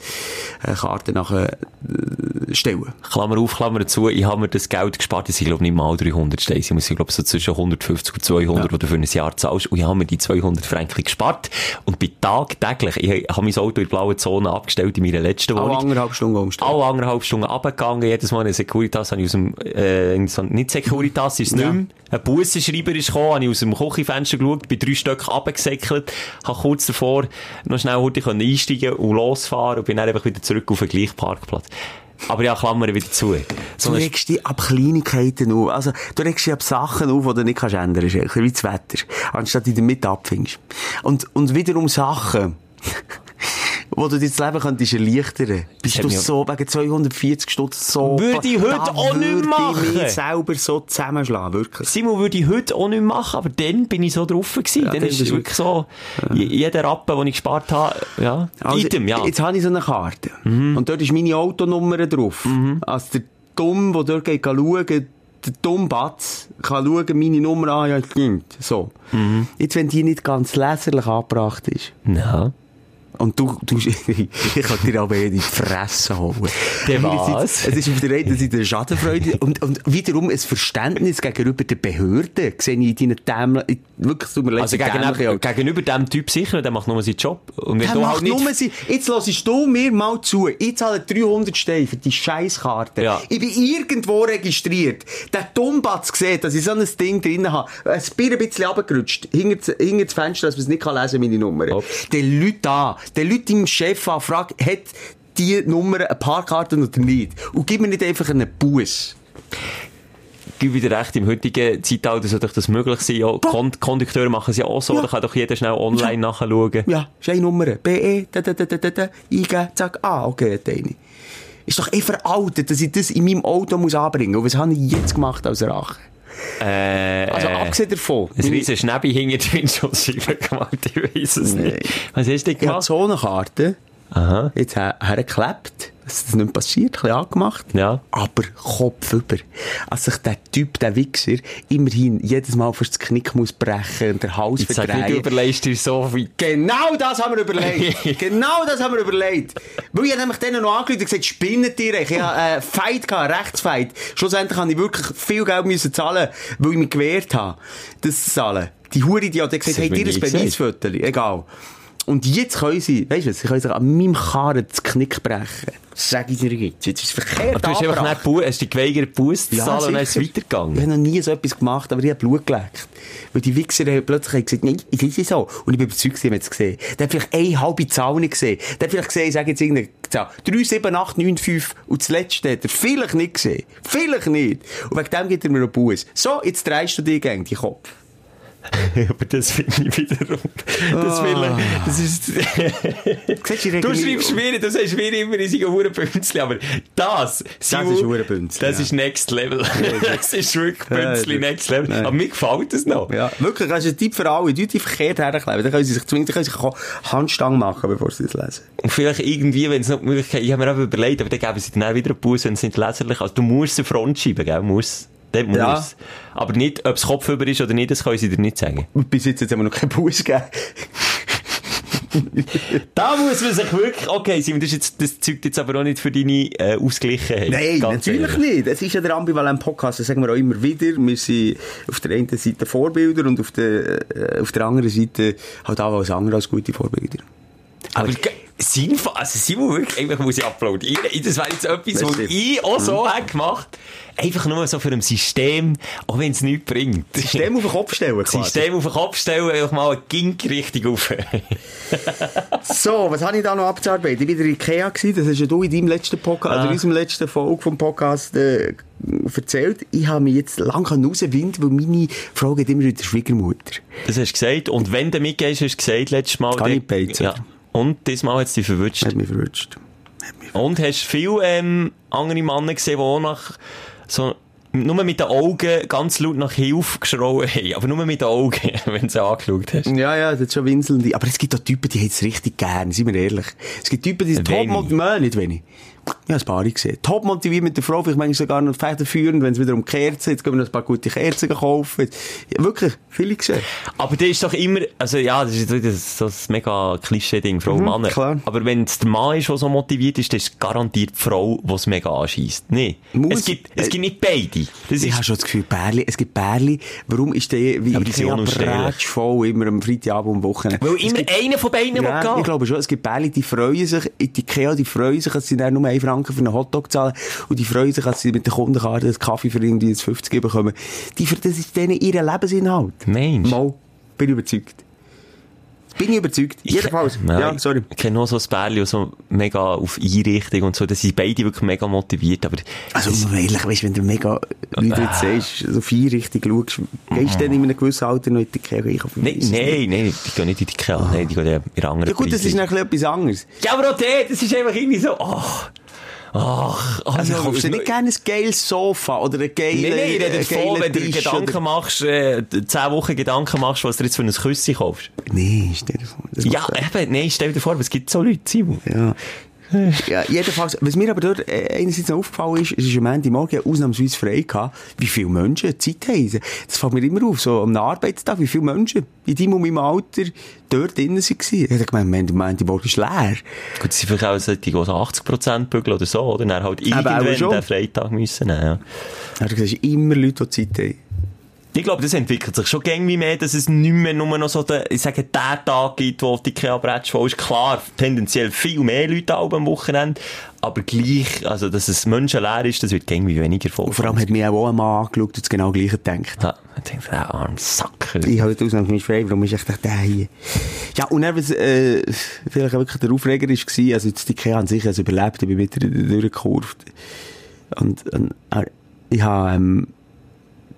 [SPEAKER 5] äh, Karte nachher äh, stellen.
[SPEAKER 1] Klammer auf, Klammer zu, ich habe mir das Geld gespart, das sind, glaube ich, nicht mal 300 Steine. Ich muss, glaube so zwischen 150 und 200,
[SPEAKER 5] Ja.
[SPEAKER 1] die du für ein Jahr zahlst. Und ich habe mir die 200 Franken gespart. Und bin tagtäglich, ich habe mein Auto in blaue Zone abgestellt in meiner letzten
[SPEAKER 5] Alle
[SPEAKER 1] Wohnung.
[SPEAKER 5] anderthalb Stunden umstellen.
[SPEAKER 1] Alle anderthalb Stunden runtergegangen, jedes Mal eine Securitas habe ich aus dem, äh, nicht Securitas ist es
[SPEAKER 5] Ja.
[SPEAKER 1] nicht mehr. Ein Bussenschreiber ist gekommen, habe ich aus dem Küchenfenster geschaut, bin drei Stück runtergesäckelt, habe kurz davor noch schnell heute einsteigen und losfahren und bin dann einfach wieder zurück auf den gleichen Parkplatz. Aber ja, Klammern wieder zu. So
[SPEAKER 5] Du regst dich ab Kleinigkeiten auf. Also, du regst dich ab Sachen auf, die du nicht kannst ändern kannst. Wie das Wetter. Anstatt die damit abfängst. Und, und wiederum Sachen, wo du dir das Leben könntest erleichtern. Bist
[SPEAKER 1] hat
[SPEAKER 5] du so wegen 240 Stutz so...
[SPEAKER 1] Würde ich heute auch nicht
[SPEAKER 5] würde
[SPEAKER 1] machen.
[SPEAKER 5] ich mich selber so zusammenschlagen, wirklich.
[SPEAKER 1] Simon würde ich heute auch nicht machen, aber dann bin ich so drauf gewesen.
[SPEAKER 5] Ja,
[SPEAKER 1] dann ist
[SPEAKER 5] bist du-
[SPEAKER 1] wirklich so, je- jeder Rappen, den ich gespart habe, ja,
[SPEAKER 5] Also,
[SPEAKER 1] Item, ja. Mhm.
[SPEAKER 5] Jetzt habe ich so eine Karte. Und dort ist meine Autonummer drauf. Also der Dumm, der dort geht schauen, der Dummbatz kann schauen, meine Nummer an, ja, stimmt. So.
[SPEAKER 1] Mhm.
[SPEAKER 5] Jetzt, wenn die nicht ganz leserlich angebracht ist,
[SPEAKER 1] Ja.
[SPEAKER 5] Und du, du, ich kann dir aber in die Fresse holen.
[SPEAKER 1] Der was?
[SPEAKER 5] Es ist auf der einen Seite eine Schadenfreude und, und wiederum ein Verständnis gegenüber den Behörden. Sehe ich in deinen dämlichen, wirklich, tut mir leid,
[SPEAKER 1] Also
[SPEAKER 5] die
[SPEAKER 1] gegenüber, gegenüber dem Typ sicher, der macht nur seinen Job. Und wenn
[SPEAKER 5] Der
[SPEAKER 1] du
[SPEAKER 5] macht
[SPEAKER 1] halt nicht...
[SPEAKER 5] nur sie. Jetzt hörst du mir mal zu. Ich zahle 300 Steine für die Scheißkarte.
[SPEAKER 1] Ja.
[SPEAKER 5] Ich bin irgendwo registriert. Der Dummbatz sieht, dass ich so ein Ding drin habe. Es bin ein bisschen runtergerutscht. Hinter, hinter das Fenster, dass man es nicht kann lesen meine Nummer.
[SPEAKER 1] Ups.
[SPEAKER 5] Der Leute an. Der Leute im Chef an, fragt, hat die Nummer eine Parkkarte oder nicht? Und gib mir nicht einfach einen Bus.
[SPEAKER 1] gebe wieder recht, im heutigen Zeitalter sollte das möglich sein. Ja, Kon Kondukteure machen es ja auch so,
[SPEAKER 5] Ja.
[SPEAKER 1] da kann doch jeder schnell online nachschauen.
[SPEAKER 5] Ja, ist eine Nummer. BE, da, da, da, da, da, eingeben, zack, ah, okay, hat eine. Ist doch eh veraltet, dass ich das in meinem Auto muss anbringen muss. Und was habe ich jetzt gemacht als Rache?
[SPEAKER 1] Äh,
[SPEAKER 5] Also, abgesehen davon.
[SPEAKER 1] ein riesen Schnäbi hinter die Windschutzscheibe gemacht, ich weiss es nicht. Was hast du gemacht?
[SPEAKER 5] so eine Karte
[SPEAKER 1] Aha.
[SPEAKER 5] jetzt her- hergeklebt, dass das nicht passiert, ein bisschen angemacht.
[SPEAKER 1] Ja.
[SPEAKER 5] Aber Kopf über. Als sich der Typ, der Wichser, immerhin jedes Mal fürs Knick muss brechen und der Hals
[SPEAKER 1] Jetzt du
[SPEAKER 5] verdrehen.
[SPEAKER 1] überlegst dir so viel.
[SPEAKER 5] Genau das haben wir überlegt. genau das haben wir überlegt. Weil ich nämlich denen noch angerufen und gesagt, spinnet ihr? Ich hatte einen Fight, gehabt, Rechtsfight. Schlussendlich habe ich wirklich viel Geld müssen zahlen, weil ich mich gewehrt habe, das zu zahlen. Die Hure, die hat gesagt,
[SPEAKER 1] Das
[SPEAKER 5] hey,
[SPEAKER 1] du
[SPEAKER 5] dir ein. Beweisfoto. Egal. Und jetzt können sie, weißt du was, sie können sich an meinem Karren das Knick brechen. Sag ich dir jetzt. Jetzt ist es verkehrt
[SPEAKER 1] Du hast einfach nicht Bu hast dich geweigert, Buß zu zahlen und dann ist es weitergegangen.
[SPEAKER 5] Ich habe noch nie so etwas gemacht, aber ich habe Blut geleckt. Weil die Wichser haben plötzlich gesagt, nein, es ist so. Und ich bin überzeugt, sie haben es gesehen. Der hat vielleicht eine halbe Zahl nicht gesehen. Der hat vielleicht gesehen, ich sage jetzt irgendeine Zahl. 3, 7, 8, 9, 5. Und das letzte hat er vielleicht nicht gesehen. Vielleicht nicht. Und wegen dem gibt er mir einen Buß. So, jetzt drehst du dir gegen die Kopf.
[SPEAKER 1] Aber das finde ich wiederum. Das, will, das ist.
[SPEAKER 5] Du,
[SPEAKER 1] du schreibst mir, du sagst mir immer, ich sei ein Hurenbünzli, aber das, Simon,
[SPEAKER 5] ist Hurenbünzli,
[SPEAKER 1] Das
[SPEAKER 5] ja.
[SPEAKER 1] ist Next Level. das ist wirklich Bünzli Next Level.
[SPEAKER 5] Nein.
[SPEAKER 1] Aber mir gefällt das noch.
[SPEAKER 5] Ja, wirklich, das ist ein Tipp für alle. Die, die verkehrt herkleben. Dann können sie sich dann können sie sich Handstangen machen, bevor sie das lesen.
[SPEAKER 1] Und vielleicht irgendwie, wenn es noch Möglichkeit, ich habe mir auch überlegt, aber dann geben sie dann auch wieder einen Bus, wenn es nicht leserlich ist. Also du musst eine Front schreiben, gell? Muss. Der muss.
[SPEAKER 5] Ja.
[SPEAKER 1] Aber nicht, ob es kopfüber ist oder nicht, das können sie dir nicht sagen.
[SPEAKER 5] Bis jetzt haben wir noch keinen Bus gegeben.
[SPEAKER 1] Da muss man sich wirklich, okay, Simon, das, jetzt, das zeugt jetzt aber auch nicht für deine äh, Ausgleichheit.
[SPEAKER 5] Nein,
[SPEAKER 1] Ganz
[SPEAKER 5] natürlich
[SPEAKER 1] ehrlich.
[SPEAKER 5] nicht. Es ist ja der ambivalent Podcast, das sagen wir auch immer wieder. Wir sind auf der einen Seite Vorbilder und auf der, äh, auf der anderen Seite halt auch als andere als gute Vorbilder.
[SPEAKER 1] Aber ge- sinnvoll, also Simon, wirklich, einfach muss ich applaudieren. Das wäre jetzt etwas, was ich auch so hätte gemacht. Einfach nur so für ein System, auch wenn es nichts bringt.
[SPEAKER 5] System auf den Kopf stellen, quasi.
[SPEAKER 1] System auf den Kopf stellen, einfach mal eine Gink richtig auf.
[SPEAKER 5] So, was habe ich da noch abzuarbeiten? Ich war wieder in Ikea, gewesen. das hast ja du in deinem letzten Podcast, also in unserem letzten Folge vom Podcast, äh, erzählt. Ich habe mich jetzt lange rauswinden, weil meine Frau geht immer in der Schwiegermutter.
[SPEAKER 1] Das hast du gesagt. Und wenn du mitgehst, hast du gesagt, letztes Mal.
[SPEAKER 5] Gar nicht
[SPEAKER 1] der-
[SPEAKER 5] beizen.
[SPEAKER 1] Ja. Und diesmal hat es dich verwünscht.
[SPEAKER 5] Hat mich verrutscht.
[SPEAKER 1] Und hast viele ähm, andere Männer gesehen, die auch nach so nur mit den Augen ganz laut nach Hilfe geschrauen haben. Aber nur mit den Augen, wenn du sie angeschaut hast.
[SPEAKER 5] Ja, ja, das ist schon winselnde. Aber es gibt auch Typen, die haben es richtig gern, seien wir ehrlich. Es gibt Typen, die sind top
[SPEAKER 1] Wenig.
[SPEAKER 5] motiviert, nicht wenig. Ja, ein paar gesehen. Top motiviert mit der Frau, vielleicht manchmal sogar noch federführend, wenn es wieder um Kerzen, jetzt gehen wir noch ein paar gute Kerzen kaufen. Ja, wirklich, viele gesehen.
[SPEAKER 1] Aber das ist doch immer, also ja, das ist so ein mega Klischee-Ding, Frau und Mann.
[SPEAKER 5] klar.
[SPEAKER 1] Aber wenn es der Mann ist, der so motiviert ist, dann ist garantiert die Frau, die es mega anschießt. Nee.
[SPEAKER 5] Muss-
[SPEAKER 1] Es gibt, es
[SPEAKER 5] äh,
[SPEAKER 1] gibt nicht beide. Das
[SPEAKER 5] Ich habe schon das Gefühl, Bärli, es gibt Bärli, warum ist der wie Ikea voll immer am Freitagabend am Wochenende?
[SPEAKER 1] weil
[SPEAKER 5] Es
[SPEAKER 1] immer
[SPEAKER 5] gibt-
[SPEAKER 1] einer von beiden will
[SPEAKER 5] Ja, ich
[SPEAKER 1] gehen.
[SPEAKER 5] glaube schon. Es gibt Bärli, die freuen sich, die Ikea, die freuen sich, dass sie dann nur 1 Franken für einen Hotdog zahlen. Und die freuen sich, dass sie mit der Kundenkarte einen Kaffee für irgendwie jetzt 50 bekommen. Die, das ist denen ihr Lebensinhalt.
[SPEAKER 1] Mensch.
[SPEAKER 5] Mal, bin überzeugt. Bin ich überzeugt. Jedenfalls. Ja, sorry.
[SPEAKER 1] Ich kenne noch so ein Pärchen, so mega auf Einrichtung und so. Das sind beide wirklich mega motiviert. Aber
[SPEAKER 5] Also, ehrlich, weißt, wenn du mega Leute jetzt sagst, so viel richtig schaust, gehst du dann in einem gewissen Alter noch in die Ikea einkaufen?
[SPEAKER 1] nein, nein, nein, die gehen nicht in die Keller. Nein, die gehen in anderen
[SPEAKER 5] Ja gut, das ist
[SPEAKER 1] Preise.
[SPEAKER 5] noch etwas anderes.
[SPEAKER 1] Ja, aber auch der, das ist einfach irgendwie so, ach, ach,
[SPEAKER 5] Also, kaufst du nicht gerne ein geiles Sofa oder ein geiles
[SPEAKER 1] Nein, nein, ich rede davon, wenn du Gedanken machst, äh, zehn Wochen Gedanken machst, was du jetzt für ein Küsschen kaufst.
[SPEAKER 5] Nee, stell dir vor.
[SPEAKER 1] Ja, eben, nein, stell dir vor, aber es gibt so Leute, Simon.
[SPEAKER 5] Ja. Ja, jedenfalls, was mir aber dort äh, einerseits noch aufgefallen ist, es ist am Montagmorgen ausnahmsweise frei gehabt, wie viele Menschen Zeit haben. Das fällt mir immer auf, so am Arbeitstag, wie viele Menschen in deinem und meinem Alter dort drinnen waren. Ich habe gemeint, der Montagmorgen ist leer.
[SPEAKER 1] Gut, sie vielleicht auch solche, die so 80% bügeln oder so, oder? Dann halt irgendwann den Freitag müssen nehmen, ja.
[SPEAKER 5] Gesagt, es sind immer Leute, die Zeit haben.
[SPEAKER 1] Ich glaube, das entwickelt sich schon irgendwie mehr, dass es nicht mehr nur noch so den, ich sage, der Tag gibt, wo die Ikea Bretsch voll ist. Klar, tendenziell viel mehr Leute auch am Wochenende, aber gleich, also, dass es menschenleer ist, das wird irgendwie weniger voll.
[SPEAKER 5] Und vor allem hat mich auch ein Mann angeschaut und das genau gleiche gedacht.
[SPEAKER 1] Ja, ich denke, der arme Sack.
[SPEAKER 5] Ich habe ausnahmsweise frei, warum ist echt der hier? Ja, und dann, was, äh, vielleicht auch wirklich der Aufreger ist, war, also jetzt die Ikea an sich, also überlebt, ich bin mit ihr durchgekurvt. Und, und äh, ich habe, ähm,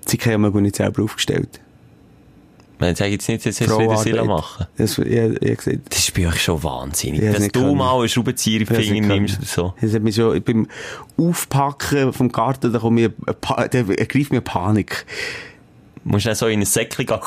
[SPEAKER 5] die Ikea mögen nicht selber aufgestellt.
[SPEAKER 1] Man sagt jetzt nicht, jetzt hast du wieder. Silla machen.
[SPEAKER 5] Das, ich, ich gesagt,
[SPEAKER 1] Das ist bei euch schon wahnsinnig.
[SPEAKER 5] Ich
[SPEAKER 1] dass du
[SPEAKER 5] können.
[SPEAKER 1] mal einen Schraubenzieher
[SPEAKER 5] ich hab's
[SPEAKER 1] Finger nimmst oder so.
[SPEAKER 5] Das hat mich schon, beim Aufpacken vom Garten, da kommt mir, da ergreift mir Panik.
[SPEAKER 1] Musst dann so in ein Säckchen gehen,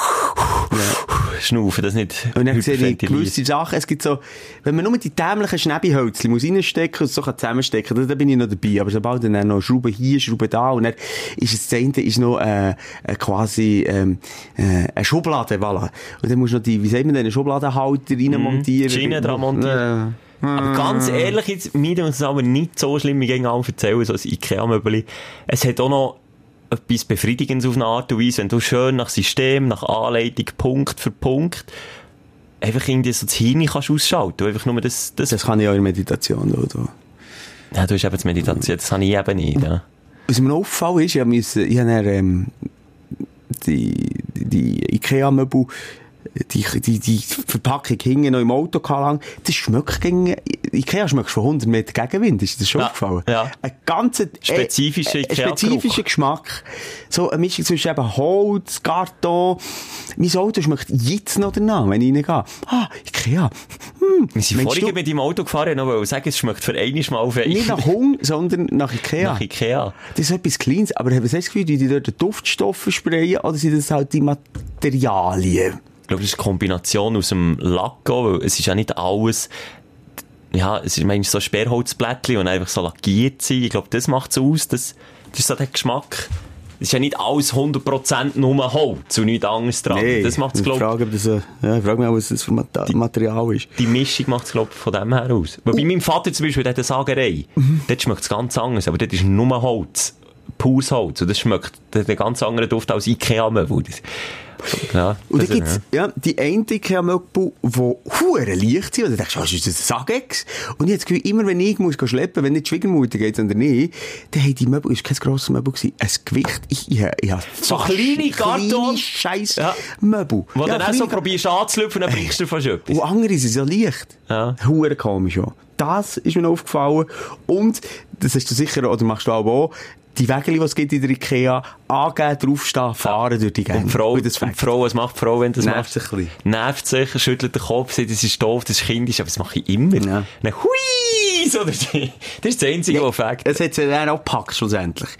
[SPEAKER 1] schnaufen, das nicht
[SPEAKER 5] Und dann sehe ich gewisse Sachen. Es gibt so, wenn man nur die dämlichen Schnäbihölzchen muss reinstecken und so kann zusammenstecken, dann, dann bin ich noch dabei. Aber sobald dann noch Schrauben hier, Schrauben da und dann ist das eine ist noch, äh, äh, quasi, ähm, äh, eine Schublade, voilà. Und dann musst du noch die, wie sagt man denn, Schubladenhalter reinmontieren.
[SPEAKER 1] die Schiene dran montieren. Aber ganz ehrlich, jetzt, mir ist es aber nicht so schlimm, gegen alle erzählen, so ein Ikea-Möbel. Es hat auch noch etwas Befriedigendes auf eine Art und Weise, wenn du schön nach System, nach Anleitung, Punkt für Punkt, einfach irgendwie so das Hirn kannst ausschalten. Du einfach nur das, das,
[SPEAKER 5] Das kann ich auch in Meditation, oder?
[SPEAKER 1] ja, du hast eben das Meditation, das habe ich eben nicht, ja.
[SPEAKER 5] Was mir noch aufgefallen ist, ich habe, müssen, ich habe dann, ähm, die, die, die Ikea-Möbel, die, die, die Verpackung hinten noch im Auto lang. Das schmeckt gegen, Ikea schmeckst von 100 Meter Gegenwind, ist das schon
[SPEAKER 1] Ja,
[SPEAKER 5] aufgefallen?
[SPEAKER 1] ja.
[SPEAKER 5] Ein ganzer, äh,
[SPEAKER 1] Spezifischer
[SPEAKER 5] äh, spezifischer Geschmack. So eine Mischung zwischen eben Holz, Karton. Mein Auto schmeckt jetzt noch danach, wenn ich reingehe. Ah, Ikea. Hm.
[SPEAKER 1] Wir sind vorhin
[SPEAKER 5] du-
[SPEAKER 1] mit dem Auto gefahren, ich wollte sagen, es schmeckt für einmal mal auf
[SPEAKER 5] Nicht nach Hunger, sondern nach Ikea.
[SPEAKER 1] nach Ikea.
[SPEAKER 5] Das ist etwas Kleines, aber ich habe das Gefühl, die die dort Duftstoffe sprayen, oder sind das halt die Materialien?
[SPEAKER 1] Ich glaube, das ist eine Kombination aus dem Lacko, weil es ist ja nicht alles, ja, es ist manchmal so Sperrholzblättchen und einfach so lackiert sind. Ich glaube, das macht es aus, das, das ist so der Geschmack. Es ist ja nicht alles 100% nur Holz und nichts anderes dran. das macht es,
[SPEAKER 5] ich
[SPEAKER 1] glaube
[SPEAKER 5] frage, ob das, ja, ich frage mich auch, was das für Mata Material ist.
[SPEAKER 1] die Mischung macht es, glaube ich, von dem her aus. Weil bei meinem Vater zum Beispiel, der hat eine Sagerei.
[SPEAKER 5] Mhm.
[SPEAKER 1] Dort schmeckt es ganz anders, aber dort ist nur Holz. Pures Holz. Und das schmeckt, der hat einen ganz anderen Duft als Ikea-Möbel. Ja,
[SPEAKER 5] Und dann gibt's, ja, die eine Ikea-Möbel, die hure leicht sind, und dann denkst du, was ist das, ein Sagex? Und ich habe das Gefühl, immer wenn ich muss schleppen, wenn nicht die Schwiegermutter geht, sondern ich, dann haben die Möbel, ist kein grosses Möbel gewesen, ein Gewicht, ich, ich, ich habe
[SPEAKER 1] So kleine Karton-
[SPEAKER 5] kleine scheiß
[SPEAKER 1] Ja.
[SPEAKER 5] Möbel.
[SPEAKER 1] Wo
[SPEAKER 5] ja,
[SPEAKER 1] dann auch so probierst anzulüpfen, dann brichst du fast etwas.
[SPEAKER 5] Und andere sind so leicht.
[SPEAKER 1] Ja.
[SPEAKER 5] Hure komisch, ja. Das ist mir noch aufgefallen. Und, das hast du sicher, oder machst du auch, die Wägel, die es gibt in der Ikea, angeben, draufstehen, fahren durch die Gegend.
[SPEAKER 1] Und Frau,
[SPEAKER 5] Und das
[SPEAKER 1] und Frau, was macht die Frau, wenn das
[SPEAKER 5] Nervt
[SPEAKER 1] macht?
[SPEAKER 5] sich ein.
[SPEAKER 1] Nervt sich, schüttelt den Kopf, sagt, das ist doof, das ist kindisch, aber das mache ich immer.
[SPEAKER 5] Ja.
[SPEAKER 1] Dann hui, so, das ist das einzige, was fängt.
[SPEAKER 5] Es hat sie dann auch gepackt, schlussendlich.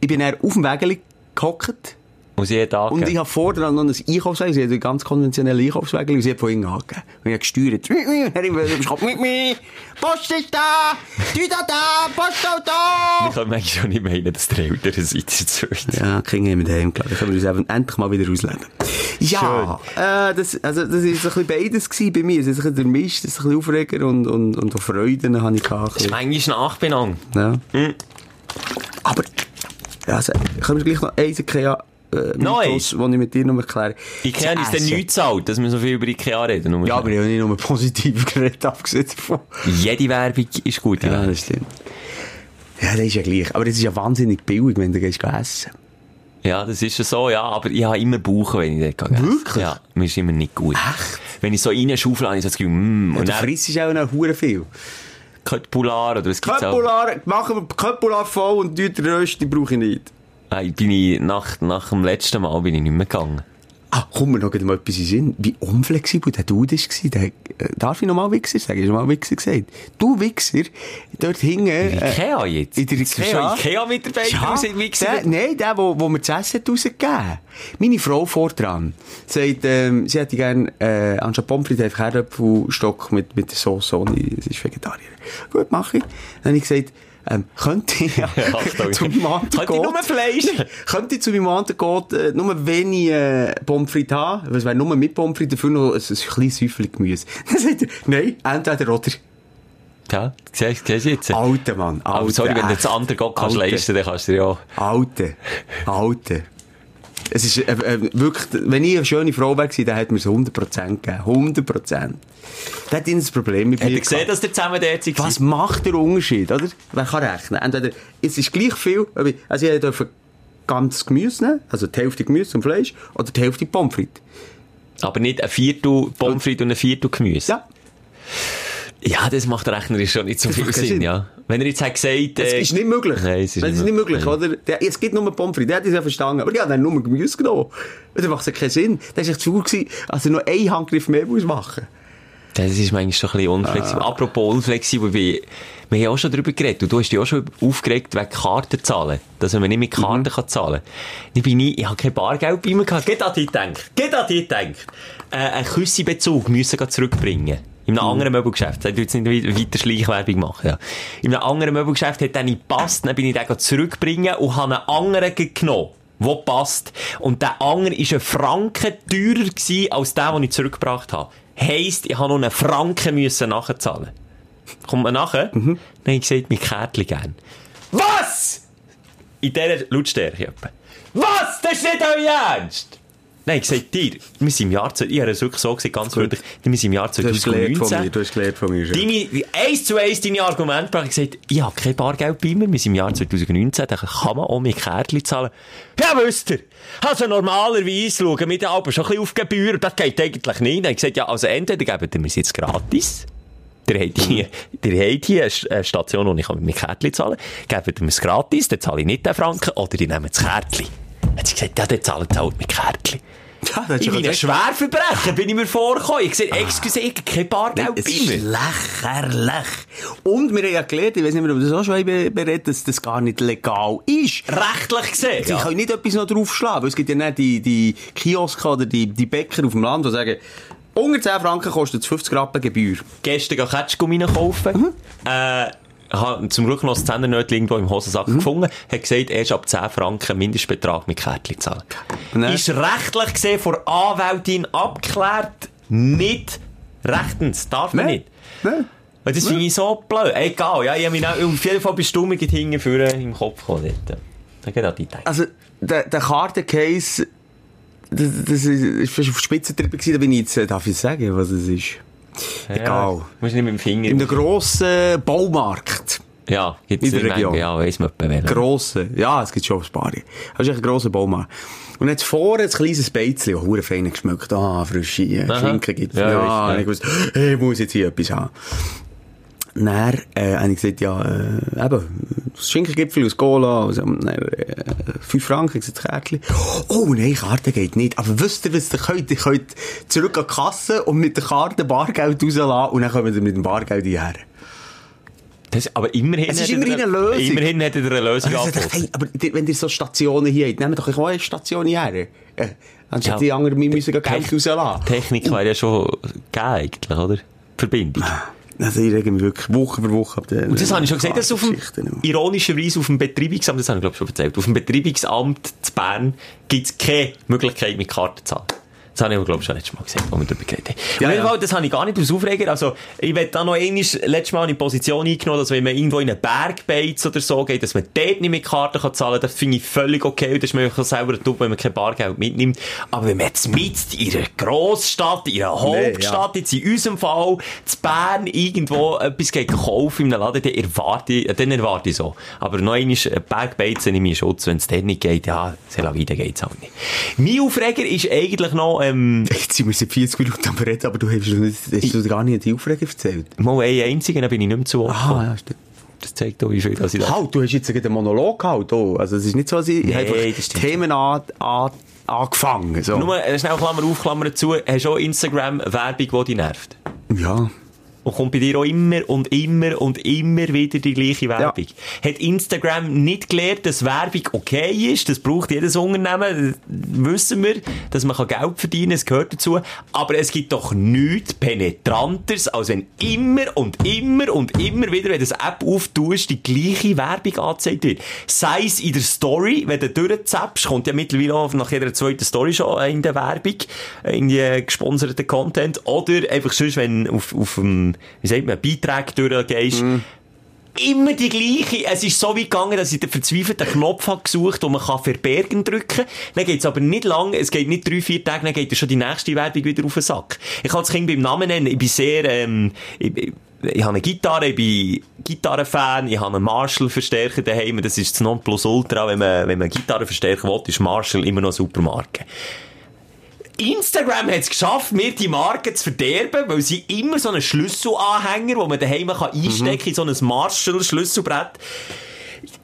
[SPEAKER 5] Ich bin dann auf dem Wägel gehockt.
[SPEAKER 1] Ich jeden Tag
[SPEAKER 5] Und ich habe vorher noch ein Einkaufswagen, sie hat einen ganz konventionellen Einkaufswagen, und sie hat von hinten angegeben. Und ich habe gesteuert. Habe ich gesagt, mit mir, Post ist da, Tüte da, Postauto!
[SPEAKER 1] Ich kann manchmal schon nicht meinen, dass der Eltern seid, jetzt
[SPEAKER 5] Ja, Kinder haben wir daheim gelassen. Dann können wir uns endlich mal wieder ausleben. Ja, äh, das, also, das ist ein bisschen beides gewesen bei mir. Es ist ein bisschen der Mist, es ist ein bisschen Aufreger und, und, und auch Freuden habe ich gehabt.
[SPEAKER 1] Das ist manchmal Nachbenang.
[SPEAKER 5] Ja. Aber, ja, also, können wir gleich noch eins Ikea, äh, Mythos, den ich mit dir noch erkläre.
[SPEAKER 1] Ikea ist dann nichts zahlt, dass wir so viel über Ikea reden.
[SPEAKER 5] Ja, aber ich habe nicht nur positiv geredet, abgesehen davon.
[SPEAKER 1] Jede Werbung ist gut.
[SPEAKER 5] Ja,
[SPEAKER 1] Ja.
[SPEAKER 5] das stimmt. Ja, das ist ja gleich. Aber es ist ja wahnsinnig billig, wenn du gehst essen.
[SPEAKER 1] ja, das ist ja so, ja, aber ich habe immer Bauchen, wenn ich dort gehe.
[SPEAKER 5] Wirklich?
[SPEAKER 1] Ja, mir ist immer nicht gut. Echt? Wenn ich so reinschaufel, habe ich so das Gefühl, mm,
[SPEAKER 5] Und
[SPEAKER 1] und dann
[SPEAKER 5] frisst auch noch hure viel.
[SPEAKER 1] Köttbullar oder was gibt's auch?
[SPEAKER 5] Köttbullar, machen wir Köttbullar voll und die Röst, die brauche ich nicht.
[SPEAKER 1] Nein, bin ich, nach, nach dem letzten Mal bin ich nicht mehr gegangen.
[SPEAKER 5] Ah, komm mir noch mal etwas in Sinn. Wie unflexibel der Dude war. Der, äh, darf ich noch mal Wichser sagen? Hast du mal Wichser gesagt? Du Wichser, dort hinten... äh,
[SPEAKER 1] Ikea jetzt?
[SPEAKER 5] in der
[SPEAKER 1] Ikea,
[SPEAKER 5] Ikea?
[SPEAKER 1] Ikea-Mitarbeiter
[SPEAKER 5] Ja,
[SPEAKER 1] aus wie
[SPEAKER 5] der, nein, der, wo, wo mir das Essen hat rausgegeben Meine Frau vor dran sagt, ähm, sie hätte gerne äh, anstatt Pommes frites einfach Herdöpfelstock mit, mit der Sauce ohne, sie ist Vegetarier. Gut, mache ich. Dann habe ich gesagt, ähm, könnte ich ja,
[SPEAKER 1] Achtung.
[SPEAKER 5] zu meinem
[SPEAKER 1] Könnte ich nur Fleisch?
[SPEAKER 5] könnte ich zu meinem Angebot äh, nur wenig äh, Pommes frites haben, es wäre nur mit Pommes frites, dafür noch ein, ein kleines Häufchen Gemüse. Dann sagt er, nein, entweder oder.
[SPEAKER 1] Ja, siehst du jetzt?
[SPEAKER 5] Alter Mann, alter.
[SPEAKER 1] Aber sorry, wenn du das andere Gott kannst leisten, dann kannst du ja...
[SPEAKER 5] Alte. Alte. Es ist äh, äh, wirklich, wenn ich eine schöne Frau wäre, dann hätte mir es 100% gegeben. 100%. Da hat ihn das Problem mit
[SPEAKER 1] Hat
[SPEAKER 5] mir
[SPEAKER 1] er gesehen, dass der zusammen dort seid?
[SPEAKER 5] Was macht der Unterschied, oder? Wer kann rechnen? Entweder, es ist gleich viel, also ich durfte ganz Gemüse nehmen, also die Hälfte Gemüse und Fleisch, oder die Hälfte Pommes frites.
[SPEAKER 1] Aber nicht ein Viertel Pommes frites und ein Viertel Gemüse.
[SPEAKER 5] Ja.
[SPEAKER 1] Ja, das macht rechnerisch schon nicht so
[SPEAKER 5] Das
[SPEAKER 1] viel Sinn,
[SPEAKER 5] Sinn.
[SPEAKER 1] ja. Wenn er jetzt hat gesagt...
[SPEAKER 5] Es
[SPEAKER 1] äh,
[SPEAKER 5] ist nicht möglich.
[SPEAKER 1] Nein, es ist nicht
[SPEAKER 5] es ist nicht möglich,
[SPEAKER 1] möglich.
[SPEAKER 5] oder? Der, es gibt nur Pommes frites, der hat es ja verstanden. Aber ja, der hat nur Gemüse genommen. Dann macht ja keinen Sinn. Das war echt zu gut gewesen, als er noch einen Handgriff mehr muss machen
[SPEAKER 1] Das ist manchmal schon ein bisschen unflexibel.
[SPEAKER 5] Ah.
[SPEAKER 1] Apropos unflexibel, wie, wir haben auch schon darüber geredet. Und du hast dich auch schon aufgeregt wegen Kartenzahlen. Dass man nicht mit Karten
[SPEAKER 5] Mhm.
[SPEAKER 1] kann zahlen kann. Ich bin nie, ich habe kein Bargeld bei mir gehabt. Geht an dich gedacht. Geht an dich gedacht. Äh, einen Küssebezug müssen zurückbringen. In
[SPEAKER 5] Mhm.
[SPEAKER 1] einem anderen Möbelgeschäft. Ich will jetzt nicht wei- weiter Schleichwerbung machen, ja. In einem anderen Möbelgeschäft hat dann nicht gepasst. Dann bin ich den zurückbringen und habe einen anderen genommen. Wo passt. Und der andere war ein Franken teurer gewesen als der, den ich zurückgebracht habe. Heisst, ich habe noch einen Franken müssen nachzahlen. Kommt man nachher? Mhm. Dann habe ich gesagt, mein Kärtchen gern. Was? In dieser Lautstärke. Was? Das ist nicht euer Ernst? Nein, ich gesagt, dir, wir sind im Jahr, ich habe es wirklich so gesagt, ganz freundlich, wir sind im Jahr
[SPEAKER 5] Du hast gelernt von
[SPEAKER 1] 2019.
[SPEAKER 5] mir, du hast gelernt von mir.
[SPEAKER 1] Deine, eins zu eins deine Argumente. Ich gesagt, ich habe kein Bargeld bei mir. Wir sind im Jahr 2019. Da kann man auch mit Kärtchen zahlen. Ja, wisst ihr. Also normalerweise schauen wir da aber schon ein bisschen auf Gebühr. Das geht eigentlich nicht. Dann habe ich gesagt, ja, also entweder geben wir es jetzt gratis. Ihr habt hier, ihr habt hier eine St- eine Station, wo ich mit meinem Kärtchen zahlen kann. Gebt mir es gratis, dann zahle ich nicht den Franken. Oder ich nehme das Kärtchen. Hat sie gesagt, ja, dann zahlt ihr halt mit Kärtchen.
[SPEAKER 5] Ja, das
[SPEAKER 1] Ich bin ein Schwerverbrecher, bin ich mir vorgekommen. Ich gesagt, excuse, ich kein Bargeld
[SPEAKER 5] Es
[SPEAKER 1] bei
[SPEAKER 5] ist
[SPEAKER 1] mir.
[SPEAKER 5] lächerlich. Und wir haben ja gelernt, ich weiß nicht mehr, ob das auch schon be- berät, dass das gar nicht legal ist.
[SPEAKER 1] Rechtlich gesehen.
[SPEAKER 5] Sie
[SPEAKER 1] Ja.
[SPEAKER 5] können nicht etwas noch draufschlagen, weil es gibt ja nicht die, die Kioske oder die, die Bäcker auf dem Land, die sagen, unter 10 Franken kostet es 50 Rappen Gebühr.
[SPEAKER 1] Gestern gehe Ketschgummi kaufen. Äh, habe zum Glück noch das Zehnternötchen irgendwo im Hosensack gefunden. Hat gesagt, erst ab 10 Franken Mindestbetrag mit Kärtchen zahlen.
[SPEAKER 5] Dann-
[SPEAKER 1] Ist rechtlich gesehen von Anwältin abgeklärt, nicht rechtens. Darf man nicht.
[SPEAKER 5] Nein.
[SPEAKER 1] Weil das finde ich so blöd. Egal, ja, ich habe mich auch, auf jeden Fall bist du mit hinten vorne im Kopf gekommen. Dann geht an die Idee.
[SPEAKER 5] Also, der, der Kartencase, das, das ist fast auf Spitzentrippe gewesen, da bin ich jetzt, äh, darf ich sagen, was es ist? Egal.
[SPEAKER 1] Muss nicht mit dem Finger.
[SPEAKER 5] In einem grossen Baumarkt.
[SPEAKER 1] ja, gibt's
[SPEAKER 5] in der
[SPEAKER 1] Menge,
[SPEAKER 5] Region.
[SPEAKER 1] Ja, weiss man etwa welchen.
[SPEAKER 5] Grossen. Ja, es gibt schon ein paar. Das ist echt ein grosser Baumarkt. Und jetzt vorne ein kleines Beizchen, das hure fein geschmeckt. Ah, frische
[SPEAKER 1] Aha.
[SPEAKER 5] Schinken gibt's.
[SPEAKER 1] Ja,
[SPEAKER 5] Ja,
[SPEAKER 1] ja.
[SPEAKER 5] ich wusste, hey, ich muss jetzt hier etwas haben. Dann, äh, habe ich gesagt, ja, äh, eben, das Schinkengipfel aus Cola, also, äh, 5 Franken, ich gesagt, das Kärtchen. Oh, nein, Karte geht nicht. Aber wisst ihr, was ihr könnt? Ihr könnt zurück an die Kasse und mit der Karte Bargeld rauslassen und dann kommen wir mit dem Bargeld hierher.
[SPEAKER 1] Das, aber immerhin
[SPEAKER 5] Es ist
[SPEAKER 1] er
[SPEAKER 5] immerhin eine Lösung.
[SPEAKER 1] Immerhin hat er eine Lösung angeboten.
[SPEAKER 5] hey, aber die- wenn ihr so Stationen hier habt, nehmt doch auch eine Station hierher. Äh, anstatt
[SPEAKER 1] Ja.
[SPEAKER 5] die anderen, wir müssen Geld rauslassen.
[SPEAKER 1] Technik wäre ja schon gegeben, eigentlich, oder? Verbindung.
[SPEAKER 5] Also, ich rege mich wirklich Woche für Woche ab den,
[SPEAKER 1] Und das habe ich schon gesagt, dass auf dem, ironischerweise auf dem Betreibungsamt, das habe ich glaube ich schon erzählt, auf dem Betreibungsamt zu Bern gibt es keine Möglichkeit mit Karten zu zahlen. Das habe ich glaube ich, schon letztes Mal gesagt, als wir darüber geredet haben.
[SPEAKER 5] Ja,
[SPEAKER 1] Auf jeden
[SPEAKER 5] ja.
[SPEAKER 1] Fall, das habe ich gar nicht aus Aufreger. Also, ich werde da noch einmal, letztes Mal eine Position eingenommen, dass wenn man irgendwo in einen Berg beizt oder so geht, dass man dort nicht mit Karten kann zahlen kann. Das finde ich völlig okay. Und Das ist mir auch selber dumm, wenn man kein Bargeld mitnimmt. Aber wenn man jetzt mit in einer Grossstadt, in einer
[SPEAKER 5] Nee,
[SPEAKER 1] Hauptstadt, jetzt in unserem Fall, zu Bern irgendwo etwas geht kaufen in einem Laden, dann erwarte ich, dann erwarte ich so. Aber noch einmal, ein Bergbeizen in meinen Schutz, wenn es dort nicht geht, ja, c'est la dann geht's auch nicht. Mein Aufreger ist eigentlich noch, ähm,
[SPEAKER 5] Jetzt sind wir seit 40 Minuten am Reden, aber du hast, hast du gar nicht die Aufregung erzählt.
[SPEAKER 1] mal ein einziger, dann bin ich nicht mehr zu
[SPEAKER 5] Ah,
[SPEAKER 1] gekommen.
[SPEAKER 5] ja, stimmt.
[SPEAKER 1] Das zeigt auch, wie viel das ich da...
[SPEAKER 5] Halt, du hast jetzt einen Monolog gehalten. Oh. Also, es ist nicht so, dass ich
[SPEAKER 1] Nee,
[SPEAKER 5] einfach
[SPEAKER 1] das
[SPEAKER 5] Themen an, an, angefangen. So.
[SPEAKER 1] Nur, äh, schnell Klammer auf, Klammer zu, hast du auch Instagram-Werbung, die dich nervt?
[SPEAKER 5] Ja.
[SPEAKER 1] Und kommt bei dir auch immer und immer und immer wieder die gleiche Werbung. Hat Instagram nicht gelernt, dass Werbung okay ist? Das braucht jedes Unternehmen. Das wissen wir, dass man Geld verdienen kann. Es gehört dazu. Aber es gibt doch nichts penetranteres, als wenn immer und immer und immer wieder, wenn du das App auftust, die gleiche Werbung angezeigt wird. Sei es in der Story, wenn du durchzappst, kommt ja mittlerweile auch nach jeder zweiten Story schon in der Werbung, in die gesponserten Content. Oder einfach sonst, wenn auf, auf dem, wie sagt man, Beitrag durchgehst, immer die gleiche. Es ist so weit gegangen, dass ich den verzweifelten Knopf habe gesucht, den man kann verbergen drücken. Dann geht's aber nicht lang, es geht nicht drei, vier Tage, dann geht schon die nächste Werbung wieder auf den Sack. Ich kann das Kind beim Namen nennen, ich bin sehr, ähm, ich, ich, ich habe eine Gitarre, ich bin Gitarrenfan, ich habe einen Marshall-Verstärker daheim, das ist das Nonplusultra, wenn man, wenn man Gitarrenverstärker will, ist Marshall immer noch eine super Marke. Instagram hat es geschafft, mir die Marke zu verderben, weil sie immer so einen Schlüsselanhänger, den man daheim kann einstecken kann, in so ein Marshall-Schlüsselbrett.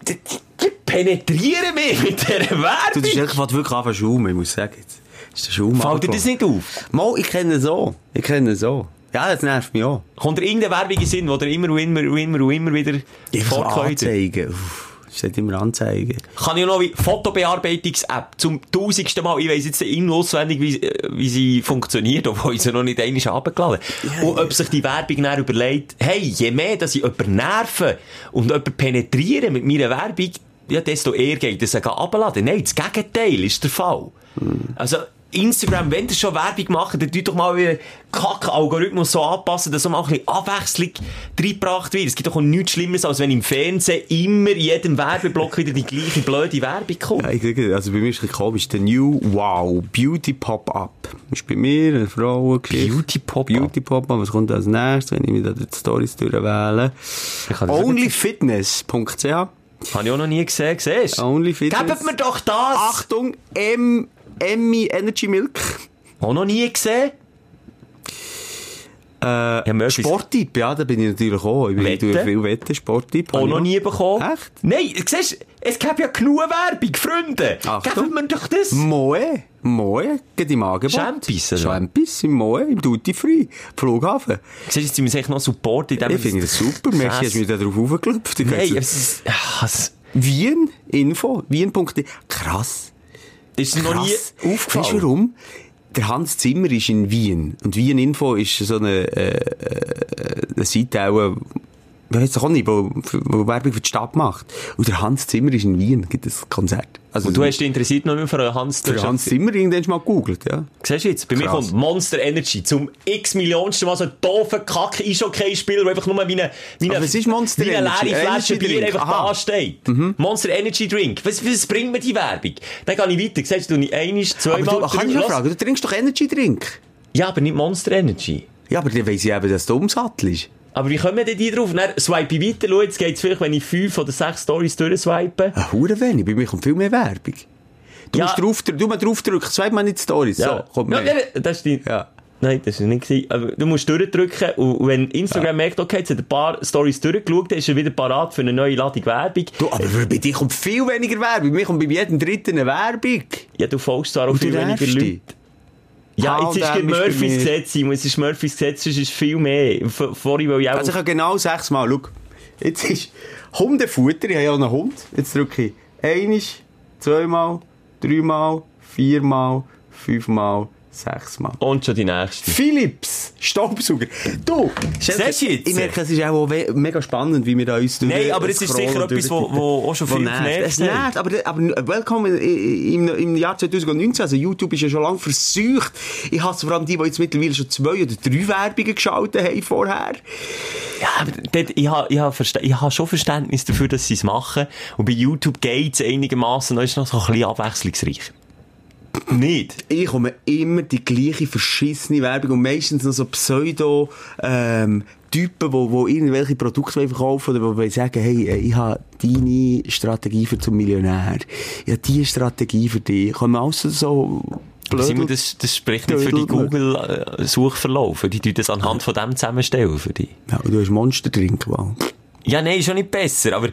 [SPEAKER 1] Die, die, penetrieren mich mit dieser
[SPEAKER 5] Du, das ist
[SPEAKER 1] Werbung.
[SPEAKER 5] einfach wirklich zu schaumen, ich muss sagen. Jetzt ist der Schaum
[SPEAKER 1] Fällt dir das nicht auf?
[SPEAKER 5] Mal, ich kenne so. Ich kenne so. Ja, das nervt mich auch.
[SPEAKER 1] Kommt dir irgendeine Werbung in Sinn, wo dir immer und immer und immer und immer wieder
[SPEAKER 5] Einfach
[SPEAKER 1] vorkommt?
[SPEAKER 5] anzeigen. Uff, steht immer anzeigen.
[SPEAKER 1] Kann ich noch wie Fotobearbeitungs-App zum tausendsten Mal, ich weiss jetzt in auswendig, wie, wie sie funktioniert, obwohl ich sie noch nicht einmal herabgeladen habe. Und ob sich die Werbung dann überlegt, hey, je mehr, dass ich jemanden nerven und jemanden penetrieren mit meiner Werbung, ja, desto eher geht es abladen. Nein, das Gegenteil ist der Fall. Also, Instagram, wenn ihr schon Werbung macht, dann tut doch mal euren Kack-Algorithmus so anpassen, dass so mal ein bisschen Abwechslung reingebracht wird. Es gibt doch auch nichts Schlimmeres, als wenn im Fernsehen immer in jedem Werbeblock wieder die gleiche blöde Werbung kommt.
[SPEAKER 5] Ja, also bei mir ist es komisch. Der New Wow Beauty Pop-Up. Ist bei mir eine Frau
[SPEAKER 1] Beauty Pop-up?
[SPEAKER 5] Beauty Pop-Up. Was kommt als nächstes, wenn ich mir da die Stories durchwähle? Onlyfitness.ch
[SPEAKER 1] Habe ich auch noch nie gesehen, siehst du?
[SPEAKER 5] Only Fitness.
[SPEAKER 1] Gebt mir doch das!
[SPEAKER 5] Achtung, M Emmy Energy Milk.
[SPEAKER 1] Auch noch nie gesehen?
[SPEAKER 5] Äh, Sporttipp, ja, da bin ich natürlich auch. Ich bin durch viel Wetten, Sporttipp.
[SPEAKER 1] Auch noch nie bekommen.
[SPEAKER 5] Echt?
[SPEAKER 1] Nein, siehst du, es gibt ja genug Werbung, Freunde.
[SPEAKER 5] Achtung.
[SPEAKER 1] Geben wir doch das.
[SPEAKER 5] Moe, Moe, geht im Angebot.
[SPEAKER 1] Champis, oder?
[SPEAKER 5] Champis im Moe, im Duty Free, Flughafen.
[SPEAKER 1] Siehst du, jetzt müssen wir sich noch Support in dem...
[SPEAKER 5] Ich finde das super, Messi, hast du mich da drauf aufgeklopft.
[SPEAKER 1] Nein, es ist... Ach, es
[SPEAKER 5] Wien, Info, wien.de. Krass.
[SPEAKER 1] Ist noch nie aufgefallen.
[SPEAKER 5] Weißt du warum? Der Hans Zimmer ist in Wien. Und Wien Info ist so eine, äh, äh, eine Seite ich weiß auch nicht, wo, wo Werbung für die Stadt macht. Und der Hans Zimmer ist in Wien, gibt es Konzert. Also,
[SPEAKER 1] Und du hast dich interessiert noch nicht für Hans...
[SPEAKER 5] für Hans Zimmer irgendwann mal gegoogelt, ja.
[SPEAKER 1] Siehst du jetzt, bei mir
[SPEAKER 5] Krass.
[SPEAKER 1] kommt Monster Energy zum x-millionsten Mal so ein doofer kack Eishockey-Spieler, der einfach nur wie eine, wie eine,
[SPEAKER 5] Aber ist Monster
[SPEAKER 1] wie eine leere Flasche Bier
[SPEAKER 5] Drink.
[SPEAKER 1] einfach
[SPEAKER 5] Aha. Mhm.
[SPEAKER 1] da steht. Monster Energy Drink. Was, was bringt mir die Werbung? Dann gehe ich weiter. Siehst du, nicht einmal,
[SPEAKER 5] Aber
[SPEAKER 1] zweimal,
[SPEAKER 5] du, kann ich
[SPEAKER 1] Los.
[SPEAKER 5] fragen, du trinkst doch Energy Drink.
[SPEAKER 1] Ja, aber nicht Monster Energy.
[SPEAKER 5] Ja, aber dann weiss ich eben, dass du Umsattel ist.
[SPEAKER 1] Aber wie kommen denn die drauf? Dann swipe ich weiter, schau, jetzt geht's vielleicht, wenn ich fünf oder sechs Stories durchswipe.
[SPEAKER 5] Ein Hure wenig, bei mir kommt viel mehr Werbung. Du
[SPEAKER 3] Ja.
[SPEAKER 5] musst drauf, du mal draufdrücken, zweimal nicht Stories. So, kommt
[SPEAKER 1] ja,
[SPEAKER 5] mehr.
[SPEAKER 1] ja, das ist die...
[SPEAKER 5] Ja.
[SPEAKER 1] Nein, das war nicht. gewesen. Aber du musst durchdrücken und wenn Instagram merkt, okay, jetzt hat ein paar Stories durchgeschaut, dann ist er wieder parat für eine neue Ladung Werbung.
[SPEAKER 5] Du, aber bei dir kommt viel weniger Werbung. Bei mir kommt bei jedem dritten eine Werbung.
[SPEAKER 1] Ja, du folgst zwar auch viel weniger Leute. Ja, jetzt ist
[SPEAKER 5] bei
[SPEAKER 1] Murphys Gesetz, Simon. Es ist Murphys Gesetz, es ist viel mehr. V- Vorhin, weil ich auch...
[SPEAKER 5] Also ich habe genau sechsmal, schau, jetzt ist Hundefutter, ich habe ja auch einen Hund. Jetzt drücke ich einisch, zweimal, dreimal, viermal, fünfmal, sechsmal.
[SPEAKER 1] und schon die nächste.
[SPEAKER 5] Philips Staubsauger. Du,
[SPEAKER 1] Siehst jetzt?
[SPEAKER 5] Ich merke, es ist auch mega spannend, wie wir da uns
[SPEAKER 1] Nein, aber es ist sicher etwas, wo, wo auch schon viel
[SPEAKER 5] nervt.
[SPEAKER 1] genervt
[SPEAKER 5] Es
[SPEAKER 1] hat.
[SPEAKER 5] nervt, aber, aber willkommen im, im Jahr 2019, also YouTube ist ja schon lange versucht. Ich hasse vor allem die, die jetzt mittlerweile schon zwei oder drei Werbungen geschaltet haben vorher.
[SPEAKER 1] Ja, aber dort, ich habe ich ich schon Verständnis dafür, dass sie es machen. Und bei YouTube geht es einigermaßen, noch ist noch so ein bisschen abwechslungsreich. Nicht?
[SPEAKER 5] Ich komme immer die gleiche verschissene Werbung und meistens noch so Pseudo, ähm, Typen, wo, wo irgendwelche Produkte wollen verkaufen oder wo wollen sagen, hey, äh, ich habe deine Strategie für zum Millionär. Ich habe diese Strategie für dich. Kommen alles so
[SPEAKER 1] Aber Simon,
[SPEAKER 5] blöd.
[SPEAKER 1] das, das spricht nicht für die Google-Suchverlauf. Die tun das anhand von dem zusammenstellen für dich.
[SPEAKER 5] Ja, du hast Monster trinken.
[SPEAKER 1] Ja, nein, ist schon nicht besser. Aber äh,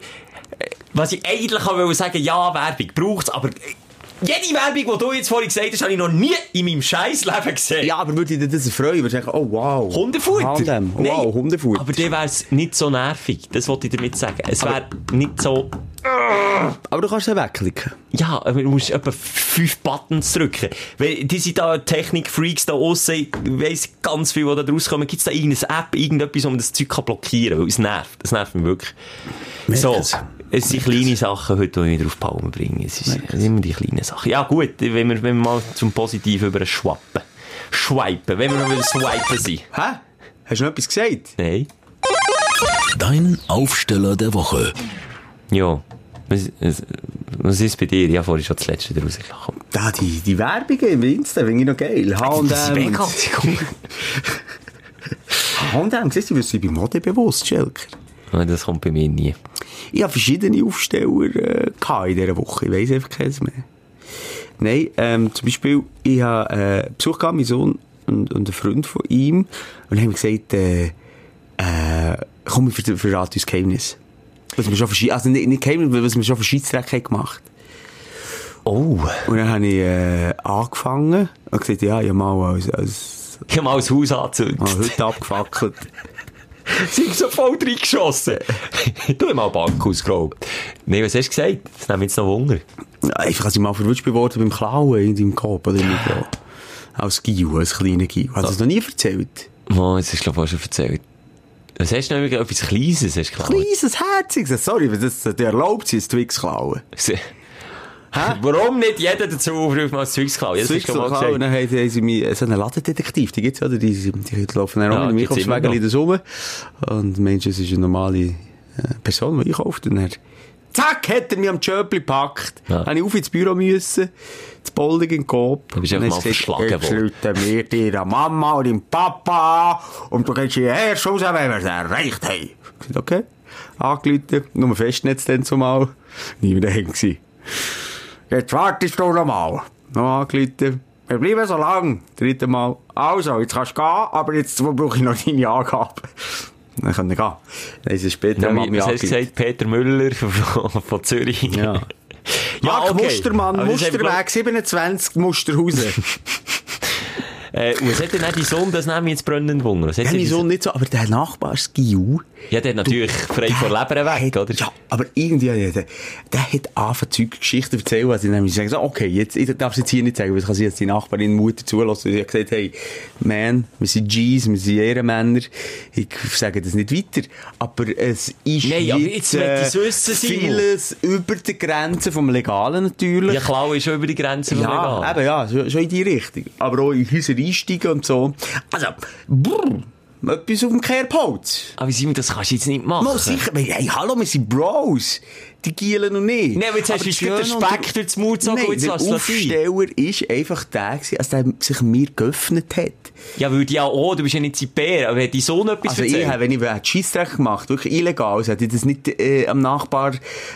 [SPEAKER 1] was ich eigentlich auch wollte sagen, ja, Werbung braucht's, aber äh, jede Werbung, die du jetzt vorhin gesagt hast, habe ich noch nie in meinem Scheißleben gesehen.
[SPEAKER 5] Ja, aber würde ich dir das erfreuen? Würde sagen, oh wow.
[SPEAKER 1] Hundefutter? Nein,
[SPEAKER 5] wow, Hundefutter.
[SPEAKER 1] Aber dann wäre es nicht so nervig. Das wollte ich damit sagen. Es wäre nicht so...
[SPEAKER 5] aber du kannst es wegklicken.
[SPEAKER 1] Ja, aber du musst etwa fünf Buttons drücken. Weil die sind da Technik-Freaks da aussen, ich weiss ganz viel, was da draus kommen. Gibt's da irgendeine App, irgendetwas, man das Zeug blockieren kann? Weil es nervt. Das nervt mich wirklich. So.
[SPEAKER 5] Es.
[SPEAKER 1] Sind kleine Sachen heute, die ich wieder auf die Palme bringe. Es sind immer die kleinen Sachen. Ja, gut, wenn wir, wenn wir mal zum Positiven über schwappen. Schwipen. Wenn wir noch wieder swipen sind.
[SPEAKER 5] Hä? Hast du noch etwas gesagt?
[SPEAKER 1] Nein.
[SPEAKER 4] Dein Aufsteller der Woche.
[SPEAKER 1] Ja. Was, was- ist bei dir? Ja, vorhin schon das letzte wieder rausgekommen.
[SPEAKER 5] Da, die, die Werbungen im Insta, finde ich noch geil. H&M. H&M, siehst du, du bist bei Mode bewusst, Schelker.
[SPEAKER 1] Ja, Das kommt bei mir nie.
[SPEAKER 5] Ich habe verschiedene Aufsteller äh, in dieser Woche. Ich weiss einfach keins mehr. Nein, ähm, zum Beispiel, ich habe äh, Besuch gehabt, mein Sohn und, und ein Freund von ihm. Und haben gesagt, äh, äh, komm, wir ver- verraten uns Geheimnis. Was wir schon verschieden, also nicht, nicht Geheimnis, was wir schon für Scheissdreck gemacht.
[SPEAKER 1] Oh.
[SPEAKER 5] Und dann habe ich äh, angefangen und gesagt, ja, ich habe mal als, als
[SPEAKER 1] Ich habe mal das Haus angezündet.
[SPEAKER 5] mal heute abgefackelt.
[SPEAKER 1] sind so voll reingeschossen. du hast mal Bank ausgeraubt. Nein, was hast du gesagt? Das nimmt mich jetzt noch Wunder.
[SPEAKER 5] Ja, Einfach, als ich mal verwünscht geworden beim Klauen in deinem Kopf oder nicht so. Als Gio, als kleiner Gio. Hast du das noch nie erzählt?
[SPEAKER 1] Oh, jetzt hast du, glaube ich, auch schon erzählt. Was hast du noch? Etwas Kleines hast du geklaut?
[SPEAKER 5] Kleines, herziges. Sorry, wenn das dir erlaubt ist, Twix klauen.
[SPEAKER 1] Warum nicht jeder dazu aufruft, mal das Zeug zu klauen? Das
[SPEAKER 5] und
[SPEAKER 1] gesagt.
[SPEAKER 5] dann haben sie so einen Ladendetektiv, die gibt's, oder? Die, die, die laufen dann
[SPEAKER 1] Ja,
[SPEAKER 5] mit dem Einkaufswagen der Summe. Und Mensch, es ist eine normale äh, Person, die einkauft. Und dann, zack, hat er mich am Tschöpli gepackt.
[SPEAKER 1] Ja.
[SPEAKER 5] Habe ich auf ins Büro müssen. zu Boldig in den Kopf.
[SPEAKER 1] Du bist einfach mal verschlagen
[SPEAKER 5] Jetzt rufen wir deiner Mama und deinem Papa und du gehst hierher raus, wenn wir es erreicht haben. Ich okay. Nur Festnetz dann zumal. Niemand daheim gewesen. Jetzt wartest du noch mal. Noch angerufen. Wir bleiben so lang. Dritte Mal also, jetzt kannst du gehen, aber jetzt brauche ich noch deine Angabe. Dann können wir gehen. Dann ist es später
[SPEAKER 1] Ja,
[SPEAKER 5] mal
[SPEAKER 1] was hast gesagt? Peter Müller von, von Zürich.
[SPEAKER 5] Ja.
[SPEAKER 1] ja
[SPEAKER 5] Mark
[SPEAKER 1] okay.
[SPEAKER 5] Mustermann,
[SPEAKER 1] Aber
[SPEAKER 5] Musterweg 27, Musterhausen.
[SPEAKER 1] Äh, und was hat denn auch dein Sohn das nämlich jetzt brennend Wunder?
[SPEAKER 5] Ja, mein
[SPEAKER 1] das-
[SPEAKER 5] Sohn nicht so, aber der Nachbar Skiu.
[SPEAKER 1] Ja, der hat natürlich frei
[SPEAKER 5] der
[SPEAKER 1] von Leber weg,
[SPEAKER 5] hat-
[SPEAKER 1] oder?
[SPEAKER 5] Ja, aber irgendwie, der, der, hat angefangen, Zeug Geschichten zu erzählen, also ich nämlich sagen, so, okay, jetzt, ich darf es jetzt hier nicht sagen, weil ich kann sie jetzt die Nachbarin, Mutter zulassen. Sie hat gesagt, hey, man, wir sind G's, wir sind Ehrenmänner. Ich sage das nicht weiter. Aber es ist
[SPEAKER 1] Nein, aber jetzt möchte ich's wissen, Simon.
[SPEAKER 5] vieles über die Grenzen vom Legalen natürlich.
[SPEAKER 1] Ja, Klau ist schon über die Grenze vom
[SPEAKER 5] Ja,
[SPEAKER 1] Legal.
[SPEAKER 5] eben, ja, schon, in die Richtung. Aber auch in Häuser einsteigen und so. Also, brr, etwas auf dem Kerbholz.
[SPEAKER 1] Aber Simon, das kannst du jetzt nicht machen.
[SPEAKER 5] Mal sicher, wir- hey, hallo, wir sind Bros. Die gielen noch nicht.
[SPEAKER 1] Nein, aber jetzt hast du
[SPEAKER 5] das
[SPEAKER 1] uns gerade den Speck durch den Mund gezogen
[SPEAKER 5] Nein, der
[SPEAKER 1] sein.
[SPEAKER 5] Aufsteller ist einfach der gewesen, als der sich mir geöffnet hat.
[SPEAKER 1] Ja, weil die ja auch, du bist ja nicht Zipär, aber hat dein Sohn etwas
[SPEAKER 5] Also ich
[SPEAKER 1] erzählt?
[SPEAKER 5] habe, wenn ich einen Scheissdreck gemacht wirklich illegal, also hätte ich das nicht äh, am Nachbar,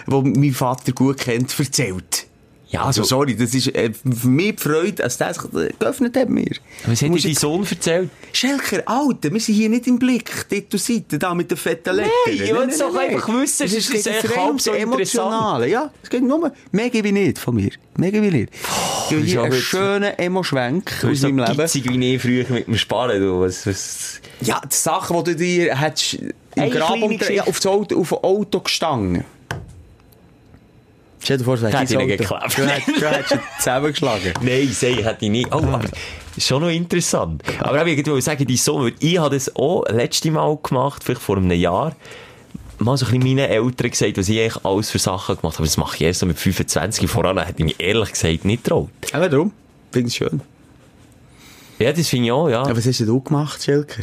[SPEAKER 5] der meinen Vater gut kennt, erzählt.
[SPEAKER 1] Ja,
[SPEAKER 5] Also,
[SPEAKER 1] du-
[SPEAKER 5] sorry, das ist äh, für mich die Freude, als äh, geöffnet hat mir.
[SPEAKER 1] Was hat dir dein
[SPEAKER 5] du-
[SPEAKER 1] Sohn erzählt?
[SPEAKER 5] Schelker, Alter, wir sind hier nicht im Blick, dort und Seite, da mit den fetten Lettern.
[SPEAKER 1] ich will's doch einfach wissen,
[SPEAKER 5] Es
[SPEAKER 1] es ist echt halb
[SPEAKER 5] ums
[SPEAKER 1] so
[SPEAKER 5] Emotionale. Ja, es geht nur, mehr gebe ich nicht von mir. Mehr gebe ich nicht. Ich gebe
[SPEAKER 1] bist
[SPEAKER 5] hier einen schönen Emo-Schwenk
[SPEAKER 1] Du
[SPEAKER 5] aus
[SPEAKER 1] bist so
[SPEAKER 5] meinem Leben.
[SPEAKER 1] gitzig wie ich früher mit dem Sparen, du. Was, was...
[SPEAKER 5] Ja, die Sachen, die du dir hättest im Grab unter, ja, auf, das Auto, auf ein Auto gestangen. Stell dir vor, es wäre
[SPEAKER 1] hätte ich
[SPEAKER 5] Auto.
[SPEAKER 1] geklebt.
[SPEAKER 5] Du hättest, ihn zusammengeschlagen.
[SPEAKER 1] Nein, sei, hätte ich nicht. Oh, aber schon noch interessant. Aber auch, ich wollte sagen, Sohn, weil ich habe das auch letzte Mal gemacht, vielleicht vor einem Jahr, mal so ein bisschen meinen Eltern gesagt, was ich eigentlich alles für Sachen gemacht habe. Das mache ich erst so mit 25. Voran hätte ich mich ehrlich gesagt nicht getraut.
[SPEAKER 5] Aber darum, finde ich schön.
[SPEAKER 1] Ja, das finde ich auch, ja.
[SPEAKER 5] Aber was hast denn du gemacht, Schelker?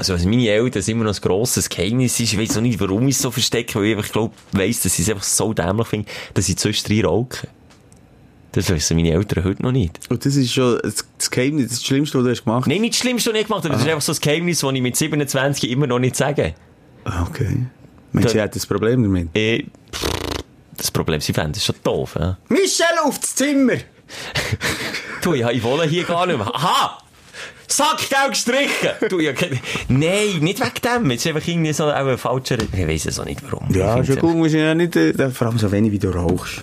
[SPEAKER 1] Also, was meine Eltern immer noch ein grosses Geheimnis ist, ich weiss auch nicht, warum ich es so verstecke, weil ich einfach glaub, weiss, dass ich es einfach so dämlich finde, dass ich zwischendrin rauche. Das wissen meine Eltern heute noch nicht.
[SPEAKER 5] Und das ist schon das Geheimnis, das Schlimmste, was du hast gemacht
[SPEAKER 1] Nein, nicht das Schlimmste, was ich gemacht habe, das ist einfach so ein Geheimnis, das ich mit 27 immer noch nicht sage.
[SPEAKER 5] Ah, Okay. Mensch,
[SPEAKER 1] Da-
[SPEAKER 5] ich hätte ein Problem damit.
[SPEAKER 1] Eh, pff, das Problem, sie fänden es schon doof. Ja.
[SPEAKER 5] Michel, auf das Zimmer!
[SPEAKER 1] Du, ja, ich wohne hier gar nicht mehr. Aha! Sackgeld gestrichen! Du, ja, Nein, nicht wegen dem. Ist einfach irgendwie so ein falscher... Ich weiss es auch nicht warum.
[SPEAKER 5] Ja, schon gut, musst du ja nicht, äh, vor allem so wenig, wie du rauchst.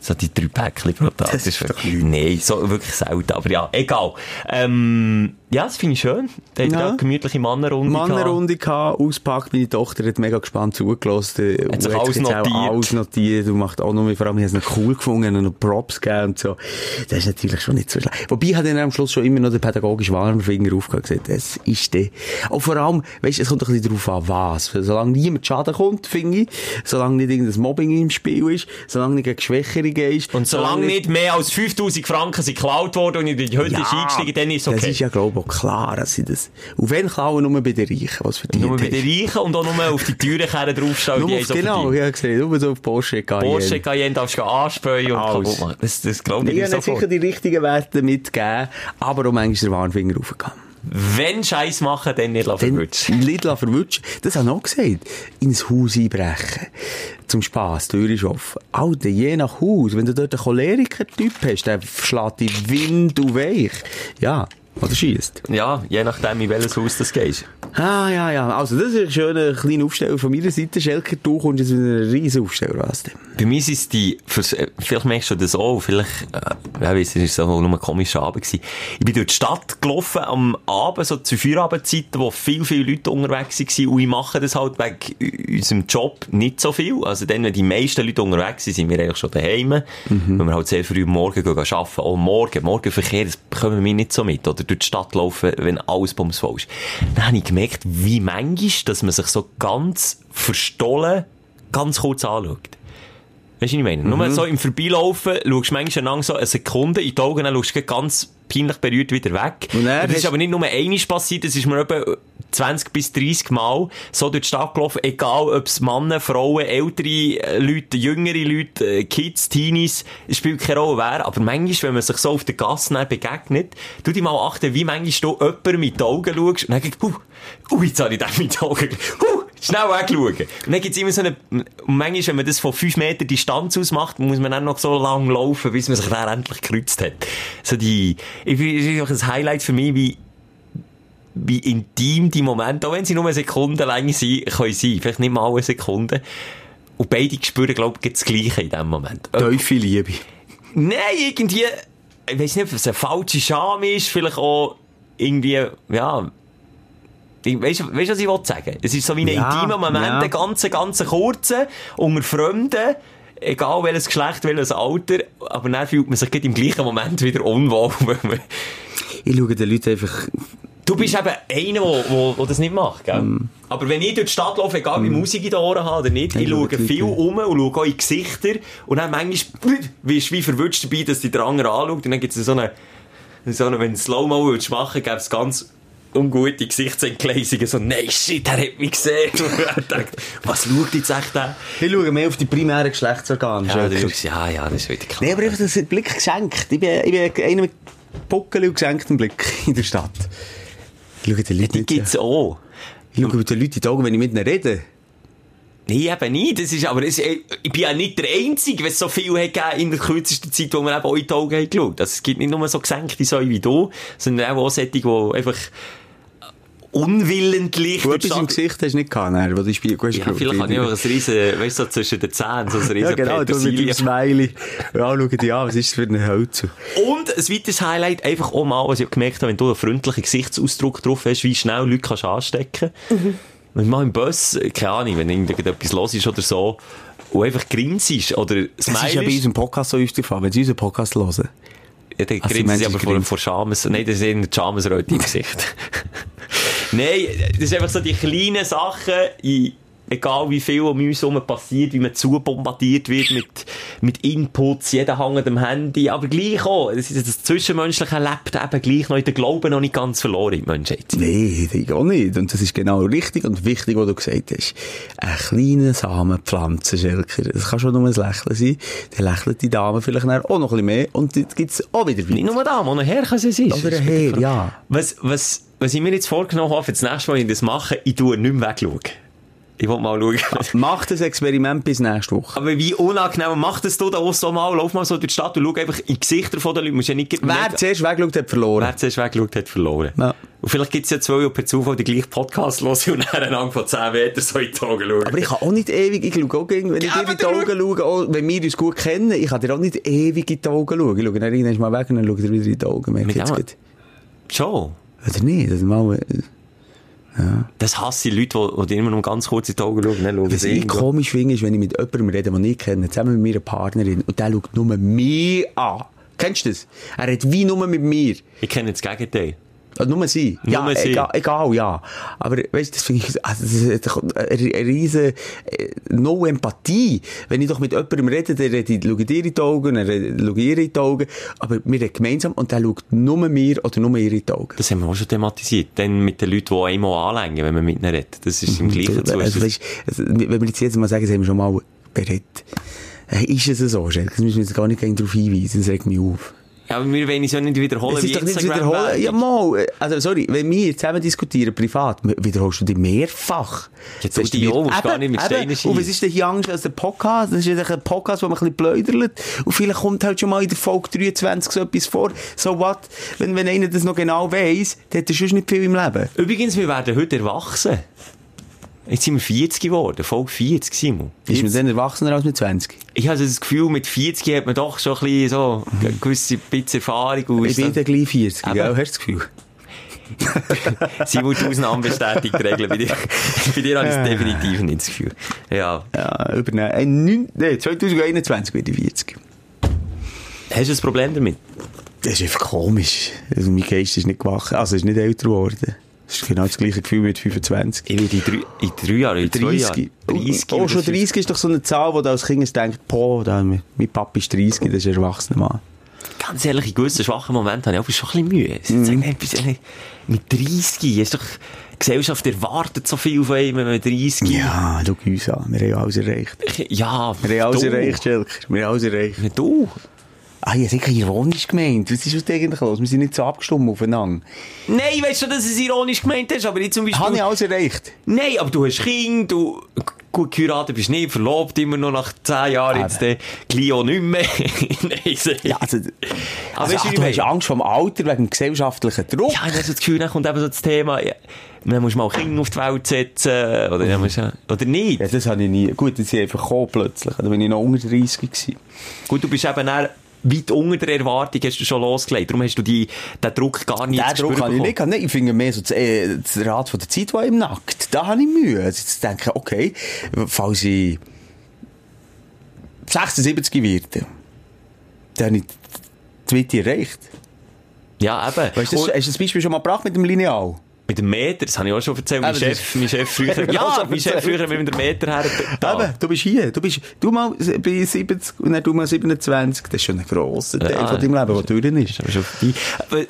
[SPEAKER 1] So die drei Päckchen pro Tag.
[SPEAKER 5] Das ist
[SPEAKER 1] wirklich... Nein, so wirklich selten. Aber ja, egal. Ähm, ja, das finde ich schön. Da hat
[SPEAKER 5] Ja.
[SPEAKER 1] gemütliche Mannenrunde gehabt.
[SPEAKER 5] Mannenrunde gehabt, auspackt, meine Tochter hat mega gespannt zugelassen.
[SPEAKER 1] Hat sich alles notiert.
[SPEAKER 5] Alles notiert und macht auch noch mehr, vor allem, ich habe es noch cool gefunden und noch Props gegeben und so. Das ist natürlich schon nicht so schlecht. Wobei hat dann am Schluss schon immer noch der pädagogische Warnfinger aufgehört gesagt, das ist der. Auch vor allem, weißt du, es kommt ein bisschen darauf an, was. Solange niemand Schaden kommt, finde ich, solange nicht irgendein Mobbing im Spiel ist, solange nicht gegen Schwächere gehst.
[SPEAKER 1] Und solange nicht mehr als 5000 Franken sind geklaut worden und in die Hütte ist eingestiegen, dann ist es
[SPEAKER 5] Das
[SPEAKER 1] okay.
[SPEAKER 5] ist ja, glaube ich, auch klar, dass sie das, und wenn klauen, nur bei den Reichen, was verdient
[SPEAKER 1] Nur bei den Reichen und auch nur auf die Türenkehren draufstellen, die
[SPEAKER 5] auf,
[SPEAKER 1] so
[SPEAKER 5] genau, ja, gesehen, nur so auf Porsche Cayenne.
[SPEAKER 1] Porsche Cayenne darfst du anspähen und kaputt machen. Das, das glaube ich
[SPEAKER 5] Ich
[SPEAKER 1] nicht
[SPEAKER 5] habe sicher die richtigen Werte mitgegeben, aber auch manchmal der Warnfinger raufgegangen.
[SPEAKER 1] Wenn Scheiß machen, dann nicht verwutschen.
[SPEAKER 5] nicht verwutschen. Das habe ich auch gesagt. Ins Haus einbrechen. Zum Spass, die Tür ist offen. Alter, je nach Haus, wenn du dort einen Choleriker-Typ hast, der schlägt dich Wind und weich. Ja, oder schießt.
[SPEAKER 1] Ja, je nachdem, in welches Haus das gehst.
[SPEAKER 5] Ah, ja, ja. Also, das ist ein schöner kleiner Aufsteller von meiner Seite. Schelker, du kommst jetzt mit einem riesen Aufsteller, denn?
[SPEAKER 1] Bei mir sind es die, vielleicht merkst du das auch, vielleicht, äh, ja, weiss, es war nur ein komischer Abend gewesen. Ich bin durch die Stadt gelaufen am Abend, so zu Feierabendzeiten, wo viel, viele Leute unterwegs waren und ich mache das halt wegen unserem Job nicht so viel. Also dann, wenn die meisten Leute unterwegs sind, sind wir eigentlich schon daheim,
[SPEAKER 5] Mhm.
[SPEAKER 1] weil wir halt sehr früh Morgen gehen arbeiten. Auch morgen, Morgenverkehr, das bekommen wir nicht so mit. Oder durch die Stadt laufen, wenn alles bumsvoll ist. Dann habe ich gemerkt, wie manchmal, dass man sich so ganz verstohlen, ganz kurz anschaut. Weißt du, was ich meine?
[SPEAKER 5] Mhm.
[SPEAKER 1] Nur so im Vorbeilaufen schaust du manchmal lang so eine Sekunde in die Augen, dann schaust du ganz peinlich berührt wieder weg.
[SPEAKER 5] Und dann
[SPEAKER 1] das ist aber nicht nur einmal passiert, das ist mir etwa 20 bis 30 Mal so durch die Stadt gelaufen, egal ob es Männer, Frauen, ältere Leute, jüngere Leute, äh, Kids, Teenies, es spielt keine Rolle wer, aber manchmal, wenn man sich so auf der Gasse begegnet, tu dich mal achten, wie manchmal du jemanden mit den Augen schaust und dann denkst, uh, uh, jetzt habe ich den mit den Augen, uh, schnell wegschauen. Und dann gibt's immer so eine, und manchmal, wenn man das von 5 Meter Distanz aus macht, muss man dann noch so lang laufen, bis man sich dann endlich gekreuzt hat. So die, ich, ist einfach ein Highlight für mich, wie wie intim die Momente, auch wenn sie nur eine Sekunde lang sind, können sein. Vielleicht nicht mal eine Sekunde. Und beide spüren, glaube ich, das Gleiche in dem Moment.
[SPEAKER 5] Tiefe Liebe.
[SPEAKER 1] Nein, irgendwie, ich weiß nicht, ob es eine falsche Scham ist, vielleicht auch irgendwie, ja, Weißt du, was ich will sagen? Es ist so wie ein
[SPEAKER 5] Ja,
[SPEAKER 1] intimer Moment,
[SPEAKER 5] ja.
[SPEAKER 1] ein ganz, ganz kurzer, unter Fremden, egal welches Geschlecht, welches Alter, aber dann fühlt man sich im gleichen Moment wieder unwohl.
[SPEAKER 5] Ich schaue den Leuten einfach,
[SPEAKER 1] Du bist eben einer, der, der, der das nicht macht, gell?
[SPEAKER 5] Mm.
[SPEAKER 1] Aber wenn ich durch die Stadt laufe, egal wie Musik in den Ohren habe oder nicht, ich
[SPEAKER 5] Ich
[SPEAKER 1] schaue
[SPEAKER 5] die
[SPEAKER 1] viel um und schaue auch in die Gesichter und dann manchmal wirst du wie verwünscht dabei, dass dich der andere anschaut und dann gibt es so eine, so eine, wenn du Slow-Mo willst machen, gäbe es ganz ungute Gesichtsentgleisungen, so, nein, shit, er hat mich gesehen. Und er denkt, was schaut jetzt echt der?
[SPEAKER 5] ich schaue mehr auf die primären Geschlechtsorgane.
[SPEAKER 1] Ja, ist, ja, ja, das ist wieder klar.
[SPEAKER 5] Nee, aber einfach das Blick geschenkt. Ich bin, ich bin einer mit Puckel und gesenktem Blick in der Stadt. Ich schaue den Leuten
[SPEAKER 1] Die
[SPEAKER 5] nicht
[SPEAKER 1] gibt's auch.
[SPEAKER 5] Ich schaue den Leuten in die Augen, wenn ich mit ihnen rede.
[SPEAKER 1] Nein, eben nicht. Das ist, aber es, ich bin ja nicht der Einzige, wenn es so viel hat in der kürzesten Zeit, wo wir eben auch in die Augen haben geschaut. Also, es gibt nicht nur so gesenkte Säue wie du, sondern auch solche, die einfach unwillentlich...
[SPEAKER 5] Du etwas im Gesicht hast du nicht gehabt, dann, wo du Spiegel hast
[SPEAKER 1] Ja,
[SPEAKER 5] geschaut.
[SPEAKER 1] vielleicht habe ich auch ein riesen, weißt du, so zwischen den Zähnen, so ein riesen
[SPEAKER 5] Ja, genau, du mit dem
[SPEAKER 1] Petersilie.
[SPEAKER 5] Smiley. Ja, schau dir an, was ist das für ein Hölzer?
[SPEAKER 1] Und ein weiteres Highlight, einfach auch mal, was ich gemerkt habe, wenn du einen freundlichen Gesichtsausdruck drauf hast, wie schnell Leute kannst anstecken
[SPEAKER 5] Mhm.
[SPEAKER 1] Wenn du mal im Bus, keine Ahnung, wenn irgendetwas los ist oder so, und einfach grinsest oder
[SPEAKER 5] Das ist ja bei
[SPEAKER 1] smilest,
[SPEAKER 5] unserem Podcast so aufgefallen, wenn sie unseren Podcast hören.
[SPEAKER 1] Ja, dann
[SPEAKER 5] Also,
[SPEAKER 1] grinsen sie aber vor, vor Schames. Nein, das ist eher die Schamesröte im Gesicht. Nein, das ist einfach so die kleinen Sachen, in, egal wie viel um uns herum passiert, wie man zu bombardiert wird mit, mit Inputs, jeder hängt am Handy, aber gleich auch, das, ist das Zwischenmenschliche lebt eben gleich noch in den Glauben noch nicht ganz verloren in die Menschheit.
[SPEAKER 5] Nee, ich auch nicht. Und das ist genau richtig und wichtig, was du gesagt hast. Ein kleiner Samenpflanzen, Schelker. Das kann schon nur ein Lächeln sein. Dann lächelt die Dame vielleicht auch noch ein bisschen mehr und dann gibt's auch wieder
[SPEAKER 1] Nicht
[SPEAKER 5] weiter.
[SPEAKER 1] nur da, wo ein Herr kann sie sein.
[SPEAKER 5] Oder ein Herr, ja.
[SPEAKER 1] Was, was, was ich mir jetzt vorgenommen habe, für das nächste Mal, wenn ich das mache, ich tue nicht mehr wegschauen. Ich will mal schauen.
[SPEAKER 5] Mach das Experiment bis nächste Woche.
[SPEAKER 1] Aber wie unangenehm, mach das du da auch so mal, lauf mal so durch die Stadt und schau einfach in die Gesichter von den Leuten. Du musst ja nicht...
[SPEAKER 5] Wer zuerst wegschaut, hat verloren.
[SPEAKER 1] Wer zuerst weggeschaut hat, verloren.
[SPEAKER 5] Ja.
[SPEAKER 1] Und vielleicht gibt es ja zwei, die per Zufall die gleichen Podcast hören und dann von 10 Metern so in die Augen schauen.
[SPEAKER 5] Aber ich kann auch nicht ewig, ich schaue auch, wenn ich dir in die Augen schaue, auch wenn wir uns gut kennen, ich kann dir auch nicht ewig in die Augen schauen. Ich schaue dann irgendwann mal weg und dann schaue dir wieder in die Augen. Merke ich jetzt gut.
[SPEAKER 1] Schon.
[SPEAKER 5] Oder nicht? Das mal, äh,
[SPEAKER 1] Das hasse ich Leute, die, die immer nur ganz kurz in die Augen schauen. Dann
[SPEAKER 5] Was ich komisch finde, ist, wenn ich mit jemandem rede, den ich kenne, zusammen mit meiner Partnerin, und der schaut nur mich an. Kennst du das? Er redet wie nur mit mir.
[SPEAKER 1] Ich kenne das Gegenteil.
[SPEAKER 5] Also nur sie. ja,
[SPEAKER 1] Nur sie.
[SPEAKER 5] Egal, egal, ja. Aber weißt du, das finde ich, also, das ist eine, riesen, äh, no Empathie. Wenn ich doch mit jemandem rede, dann rede ich, schaue ich dir in die Augen, schaue ich ihr in die Augen, aber wir reden gemeinsam und der schaut nur mir oder nur ihr in die Augen.
[SPEAKER 1] Das haben wir auch schon thematisiert. Dann mit den Leuten, die einmal anlängen, wenn man mit ihnen redet. Das ist im gleichen
[SPEAKER 5] Also,
[SPEAKER 1] Zustand.
[SPEAKER 5] weißt, also, wenn wir jetzt jedes Mal sagen, das haben wir schon mal berät. Äh, Ist es so? Das müssen wir jetzt gar nicht darauf hinweisen, das regt mich auf.
[SPEAKER 1] Ja, aber wir wollen es ja nicht wiederholen,
[SPEAKER 5] Es ist doch nicht wiederholen. Ja, mal. Also, sorry, wenn wir zusammen diskutieren, privat, wiederholst du dich mehrfach.
[SPEAKER 1] Ja, du die musst gar nicht mit Steinen.
[SPEAKER 5] Und was ist denn hier Angst als der Podcast? Das ist ja ein Podcast, wo man ein bisschen pläudert. Und vielleicht kommt halt schon mal in der Folge 23 so etwas vor. So what? Wenn, wenn einer das noch genau weiss, dann hat er schon nicht viel im Leben.
[SPEAKER 1] Übrigens, wir werden heute erwachsen. Jetzt sind wir 40 geworden, Folge 40, Simon.
[SPEAKER 5] Ist man dann erwachsener als mit 20?
[SPEAKER 1] Ich habe das Gefühl, mit 40 hat man doch schon ein bisschen so eine gewisse bisschen Erfahrung. Und
[SPEAKER 5] Ich bin
[SPEAKER 1] dann-
[SPEAKER 5] gleich 40,
[SPEAKER 1] Eben.
[SPEAKER 5] gell? Hast du das Gefühl?
[SPEAKER 1] Simon, die Ausnahmen bestätigt die Regeln. Bei dir, bei dir habe ich es definitiv nicht das Gefühl. Ja.
[SPEAKER 5] Ja, über eine, äh, neun- nee, 2021 werde ich 40.
[SPEAKER 1] Hast du ein Problem damit?
[SPEAKER 5] Das ist einfach komisch. Also, mein Geist ist nicht gewachsen. Also, ist nicht älter geworden. Das ist genau das gleiche Gefühl mit 25.
[SPEAKER 1] Ich werde in drei, in drei Jahren, in zwei
[SPEAKER 5] 30.
[SPEAKER 1] Jahren. 30
[SPEAKER 5] oh, schon
[SPEAKER 1] 50.
[SPEAKER 5] 30 ist doch so eine Zahl, wo du als Kind denkst, boah, da, mein Papa ist 30, das ist ein erwachsener Mann.
[SPEAKER 1] Ganz ehrlich, in gewissen schwachen Momenten habe ich auch schon ein bisschen Mühe. Mm. Du nicht- mit 30 ist doch, die Gesellschaft erwartet so viel von einem, wenn man 30
[SPEAKER 5] Ja, schau uns an. Wir haben alles erreicht.
[SPEAKER 1] Ja,
[SPEAKER 5] Wir haben alles
[SPEAKER 1] du.
[SPEAKER 5] erreicht, Schelker. Wir haben alles erreicht.
[SPEAKER 1] Du.
[SPEAKER 5] Ah, ich habe sicher ironisch gemeint. Was ist eigentlich los? Wir sind nicht so abgestimmt aufeinander.
[SPEAKER 1] Nein, weißt du, dass es ironisch gemeint ist, aber ich zum Beispiel...
[SPEAKER 5] Habe ich alles erreicht?
[SPEAKER 1] Nein, aber du hast Kinder, du... Gut, geheiratet bist nicht, verlobt immer noch nach 10 Jahren, jetzt der Clio nicht mehr. Nein,
[SPEAKER 5] Ja, also,
[SPEAKER 1] Aber
[SPEAKER 5] also
[SPEAKER 1] du,
[SPEAKER 5] ach, du
[SPEAKER 1] ich
[SPEAKER 5] hast? Angst vom Alter wegen dem gesellschaftlichen Druck.
[SPEAKER 1] Ja, ich habe so das Gefühl, dann kommt eben so das Thema, ja, man muss mal Kinder auf die Welt setzen, oder, musst du- oder nicht.
[SPEAKER 5] Ja, das habe ich nie. Gut, das ist einfach gekommen plötzlich. Da bin ich noch unter 30 gewesen.
[SPEAKER 1] Gut, du bist eben dann weit unter der Erwartung, hast du schon losgelegt. Darum hast du die, den Druck gar nicht
[SPEAKER 5] Den
[SPEAKER 1] zu
[SPEAKER 5] Druck habe ich nicht gehabt. Nein, ich finde mehr so das, äh, das Rad von der Zeit, das im Nackt. Da habe ich Mühe. Also jetzt denke ich, okay, falls ich 76 werde, dann habe ich die Mitte erreicht.
[SPEAKER 1] Ja, eben.
[SPEAKER 5] Weißt du, hast du das Beispiel schon mal gebracht mit dem Lineal?
[SPEAKER 1] Mit dem Meter, das habe ich auch schon erzählt. Mein Chef, mein Chef früher, ja, mein Chef früher mit dem Meter her, da.
[SPEAKER 5] Eben, du bist hier. Du bist, du mal bei 70 und dann du mal 27. Das ist schon ein grosser Teil
[SPEAKER 1] Ja.
[SPEAKER 5] von deinem Leben, der durch ist.
[SPEAKER 1] Ist schon.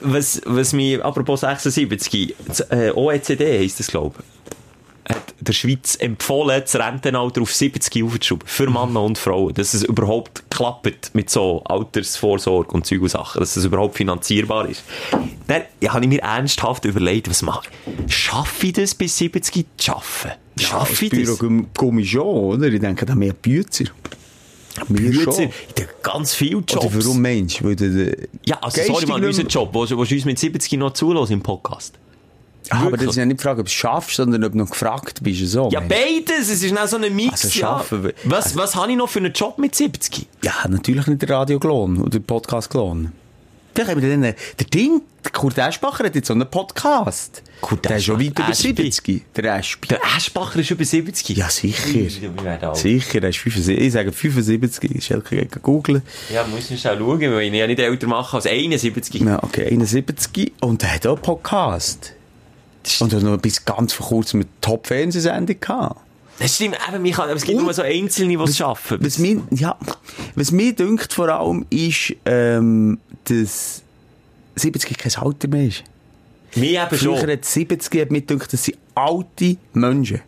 [SPEAKER 1] Was, was mich, apropos 76, das, äh, OECD heisst das, glaube ich, der Schweiz empfohlen, das Rentenalter auf 70 aufzuschrauben. Für Männer und Frauen. Dass es überhaupt klappt mit so Altersvorsorge und Zeug und Sachen. Dass es überhaupt finanzierbar ist. Dann ja, habe ich mir ernsthaft überlegt, was mache ich? Schaffe ich das bis 70 zu schaffen? Schaffe ich das?
[SPEAKER 5] Bürogummi schon, oder? Ich denke, da mehr. Mehr
[SPEAKER 1] Bützer,
[SPEAKER 5] schon.
[SPEAKER 1] ich denke, ganz viele Jobs.
[SPEAKER 5] Oder warum meinst du? Weil der-
[SPEAKER 1] Ja, also sorry, man, unser Job, wo, wo du uns mit 70 noch zulassen im Podcast.
[SPEAKER 5] Ah, aber das ist ja nicht die Frage, ob du es schaffst, sondern ob du noch gefragt bist. So,
[SPEAKER 1] Ja, beides. Es ist dann so ein Mix.
[SPEAKER 5] Also
[SPEAKER 1] ja.
[SPEAKER 5] schaffen wir-
[SPEAKER 1] Was, was habe ich noch für einen Job mit 70?
[SPEAKER 5] ja, natürlich nicht der Radio-Klon oder der Podcast-Klon. Vielleicht haben wir dann, der Ding, der Kurt Eschbacher hat jetzt so einen Podcast.
[SPEAKER 1] Kurt
[SPEAKER 5] der ist schon weit
[SPEAKER 1] Eschbacher,
[SPEAKER 5] über
[SPEAKER 1] Espi.
[SPEAKER 5] 70. Der Espi.
[SPEAKER 1] Der Aschbacher ist über 70.
[SPEAKER 5] Ja, sicher. Sicher, er ist 75. Ich sage 75. Schelke geht googeln.
[SPEAKER 1] Ja, muss ich schnell schauen, weil ich ihn ja nicht älter machen als 71.
[SPEAKER 5] Ja, okay, 71. Und er hat auch einen Podcast. Und noch bis ganz vor kurzem eine Top-Fernsehsendung gehabt.
[SPEAKER 1] Das stimmt, eben, kann, aber es gibt
[SPEAKER 5] Und-
[SPEAKER 1] nur so Einzelne, die es schaffen.
[SPEAKER 5] Was mir, ja, was mir dünkt vor allem ist, ähm, dass 70 kein Alter mehr ist.
[SPEAKER 1] Mir eben
[SPEAKER 5] Früher
[SPEAKER 1] schon.
[SPEAKER 5] hat 70 hat mir dünkt, das sind alte Menschen.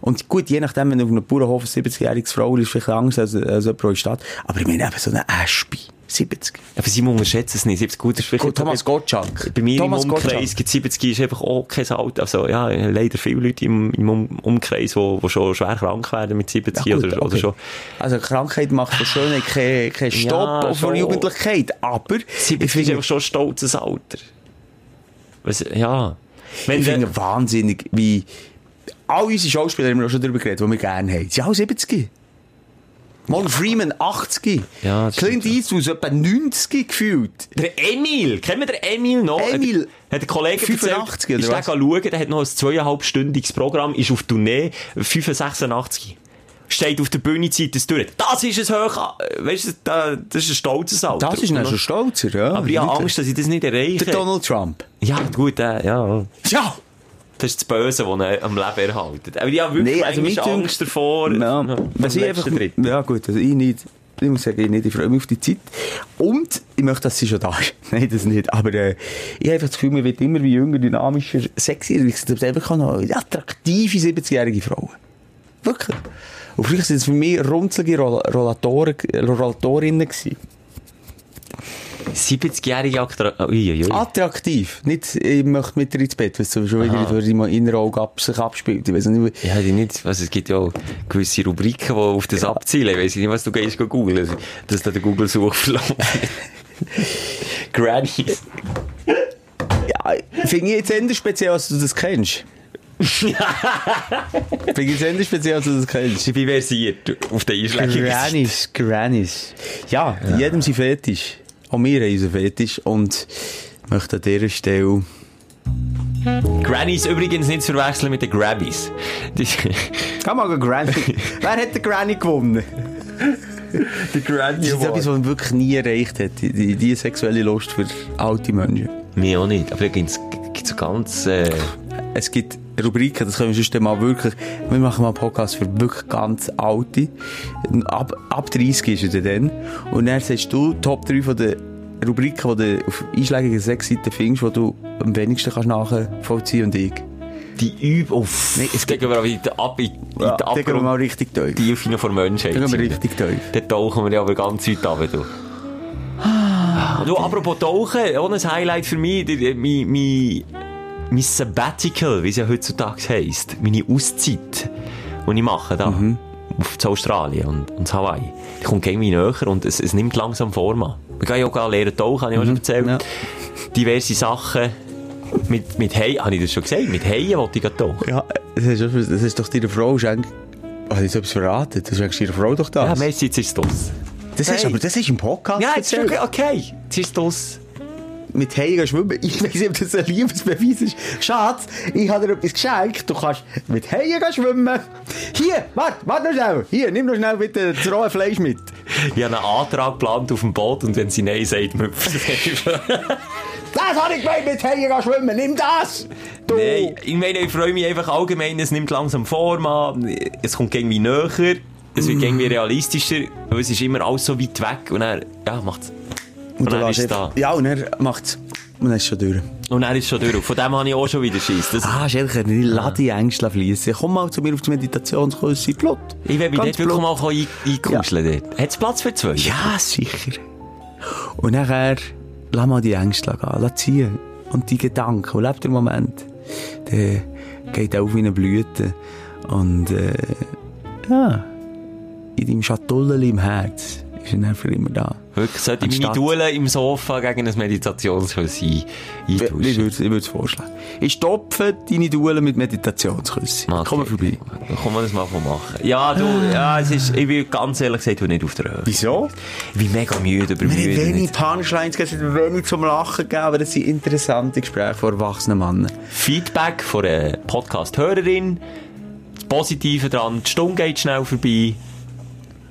[SPEAKER 5] Und gut, je nachdem, wenn du auf einem Bauernhof eine 70-jähriges Frau ist, vielleicht anders als, als jemand in der Stadt. Aber ich meine eben so eine Aspi. 70.
[SPEAKER 1] Aber Simon unterschätzt es nicht. 70 gut ist vielleicht...
[SPEAKER 5] Thomas Gottschalk.
[SPEAKER 1] Bei mir
[SPEAKER 5] Thomas
[SPEAKER 1] im Umkreis gibt 70 ist einfach auch kein Alter. Also, ja, leider viele Leute im, im Um- Umkreis, die, die schon schwer krank werden mit 70
[SPEAKER 5] Ja, gut,
[SPEAKER 1] oder, oder
[SPEAKER 5] okay.
[SPEAKER 1] schon.
[SPEAKER 5] Also Krankheit macht von Schönheit keinen keinen Stopp
[SPEAKER 1] Ja,
[SPEAKER 5] auf von
[SPEAKER 1] schon.
[SPEAKER 5] Jugendlichkeit. Aber
[SPEAKER 1] 70
[SPEAKER 5] ich
[SPEAKER 1] ist
[SPEAKER 5] finde,
[SPEAKER 1] einfach schon ein stolzes Alter. Was, ja. Wenn
[SPEAKER 5] ich
[SPEAKER 1] der-
[SPEAKER 5] finde wahnsinnig, wie all unsere Schauspieler haben wir auch schon darüber geredet, die wir gerne haben. Sie sind alle 70. Morgan Freeman 80.
[SPEAKER 1] Ja,
[SPEAKER 5] Clint Eastwood so etwa 90 gefühlt.
[SPEAKER 1] Der Emil, kennen wir den Emil noch?
[SPEAKER 5] Emil.
[SPEAKER 1] Hat, der Kollege
[SPEAKER 5] 85
[SPEAKER 1] erzählt,
[SPEAKER 5] oder
[SPEAKER 1] ist der schauen, der hat noch ein zweieinhalbstündiges Programm, ist auf Tournee, 85. Steht auf der Bühne, zieht es durch. Das ist ein hoch, weißt du, da- das ist ein stolzes Alter.
[SPEAKER 5] Das ist dann schon stolzer, ja.
[SPEAKER 1] Aber ich habe. Angst, dass ich das nicht erreiche.
[SPEAKER 5] Der Donald Trump.
[SPEAKER 1] Ja, gut, äh, ja.
[SPEAKER 5] Ja!
[SPEAKER 1] Das ist das Böse, das ihn am Leben erhalten. Aber ich habe wirklich
[SPEAKER 5] Nee, also dünkt-
[SPEAKER 1] Angst davor.
[SPEAKER 5] Ja,
[SPEAKER 1] vor
[SPEAKER 5] was ich einfach,
[SPEAKER 1] Tritt.
[SPEAKER 5] ja gut, also ich nicht. Ich muss sagen, ich nicht. Ich freue mich auf die Zeit. Und ich möchte, dass sie schon da ist. Nein, das nicht. Aber äh, ich habe einfach das Gefühl, man wird immer wie jünger, dynamischer, sexier. Es gibt einfach noch attraktive 70-jährige Frauen. Wirklich. Und früher sind es für mich runzelige Roll Rollatorinnen gewesen.
[SPEAKER 1] 70-jährige Aktra... Ui, ui, ui.
[SPEAKER 5] Attraktiv. Nicht, ich möchte mit dir ins Bett, weil es schon wieder durch in meinem inneren Auge ab, sich abspielt. Ich weiß nicht,
[SPEAKER 1] Ja, die nicht, also es gibt ja auch gewisse Rubriken, die auf das abzielen. Ich weiss nicht, was du gehst googeln. Dass da der Google-Suchverlauf. Grannies.
[SPEAKER 5] Ja, finde ich jetzt endlich speziell, als du das kennst. finde ich endlich speziell, als du das kennst.
[SPEAKER 1] Ich bin versiert auf den Einschlägen.
[SPEAKER 5] Grannies, Grannies. Ja, jedem sein Fetisch. Auch wir haben unseren Fetisch und ich möchte an dieser Stelle...
[SPEAKER 1] Grannies übrigens nicht zu verwechseln mit den Grabbies.
[SPEAKER 5] Kann mal ein Granny. Wer hat den Granny gewonnen?
[SPEAKER 1] die Granny
[SPEAKER 5] Das ist etwas, was man wirklich nie erreicht hat. Die, die, die sexuelle Lust für alte Menschen.
[SPEAKER 1] Mir auch nicht. Aber da gibt es so ganz... Äh,
[SPEAKER 5] Es gibt Rubriken, das können wir sonst mal wirklich, wir machen mal einen Podcast für wirklich ganz alte. Ab, ab 30 ist er dann. Und dann sagst du Top 3 von den Rubriken, die du auf einschlägigen Sexseiten findest, die du am wenigsten kannst nachvollziehen und ich.
[SPEAKER 1] die Übung... Uff,
[SPEAKER 5] Nee, es
[SPEAKER 1] wir aber in den Ab... In, in
[SPEAKER 5] Ja, wir mal richtig tief.
[SPEAKER 1] Tiefe von Menschheit.
[SPEAKER 5] Da gehen wir richtig tief.
[SPEAKER 1] Dann tauchen wir ja aber ganz weit runter, du. Ja, du, apropos Tauchen, auch ein Highlight für mich, der- der- mein, mein, mein Sabbatical, wie es ja heutzutage heisst, meine Auszeit, die ich mache da, auf zu Australien und, und Hawaii, die kommt irgendwie näher und es, es nimmt langsam Form an. Wir gehen ja auch lernen tauchen, habe ich auch schon erzählt.
[SPEAKER 5] ja.
[SPEAKER 1] Diverse Sachen. Mit, mit Haien, habe ich das schon gesagt? Mit Haien wollte ich tauchen.
[SPEAKER 5] Ja, das ist, das ist doch deine Frau, Schenk. Habe ich etwas verraten? Das ist deine Frau doch
[SPEAKER 1] Ja,
[SPEAKER 5] das.
[SPEAKER 1] merci, jetzt ist es
[SPEAKER 5] das ist
[SPEAKER 1] Hey.
[SPEAKER 5] aber, das ist im Podcast
[SPEAKER 1] Ja, ist okay, okay. Jetzt ist draus.
[SPEAKER 5] Mit Haien schwimmen. Ich weiss nicht, ob das ein Liebesbeweis ist. Schatz, ich habe dir etwas geschenkt. Du kannst mit gehen schwimmen. Hier, warte, warte noch schnell. Hier, nimm noch schnell bitte das rohe Fleisch mit.
[SPEAKER 1] Ich habe einen Antrag geplant auf dem Boot und wenn sie Nein sagt, müpft
[SPEAKER 5] Das habe ich gemeint, mit gehen schwimmen. Nimm das! Du!
[SPEAKER 1] Nein, ich meine, ich freue mich einfach allgemein, es nimmt langsam Form an, es kommt irgendwie näher, es wird irgendwie realistischer, weil es ist immer alles so weit weg und dann, ja, macht's. Und,
[SPEAKER 5] Und
[SPEAKER 1] dann ist da.
[SPEAKER 5] Ja, und er macht's. Und dann ist schon durch.
[SPEAKER 1] Und dann ist schon durch. Von dem habe ich auch schon wieder Schiss. Das,
[SPEAKER 5] Ah, Schelker, ich lass die Ängste fließen. Komm mal zu mir auf das Meditationskurs in Plot.
[SPEAKER 1] ich will mich dort wirklich mal ein- einkuscheln. dort. Hat es Platz für zwei?
[SPEAKER 5] Ja, sicher. Und nachher, lass mal die Ängste gehen, lass ziehen. Und die Gedanken, und lebt der Moment. Der geht auf wie eine Blüte. Und, äh, ja, in deinem Schatullchen im Herz ist er für immer da.
[SPEAKER 1] Wirklich, sollte ich meine Duelle im Sofa gegen ein Meditationskurs ein-
[SPEAKER 5] Ich
[SPEAKER 1] eintauschen?
[SPEAKER 5] würde würd's vorschlagen. Ich stopfe deine Duelle mit Meditationsküssen.
[SPEAKER 1] Okay.
[SPEAKER 5] Komm mal vorbei.
[SPEAKER 1] Können wir das mal machen. Ja, du, ja, es ist, ich bin ganz ehrlich gesagt, bin nicht auf der Höhe.
[SPEAKER 5] Wieso?
[SPEAKER 1] Ich bin mega müde,
[SPEAKER 5] Wir haben
[SPEAKER 1] übermüdet.
[SPEAKER 5] wenig Punchlines, es hat wenig zum Lachen gegeben, aber das sind interessante Gespräche von erwachsenen Männern.
[SPEAKER 1] Feedback von einer Podcast-Hörerin. Das Positive dran, die Stunde geht schnell vorbei.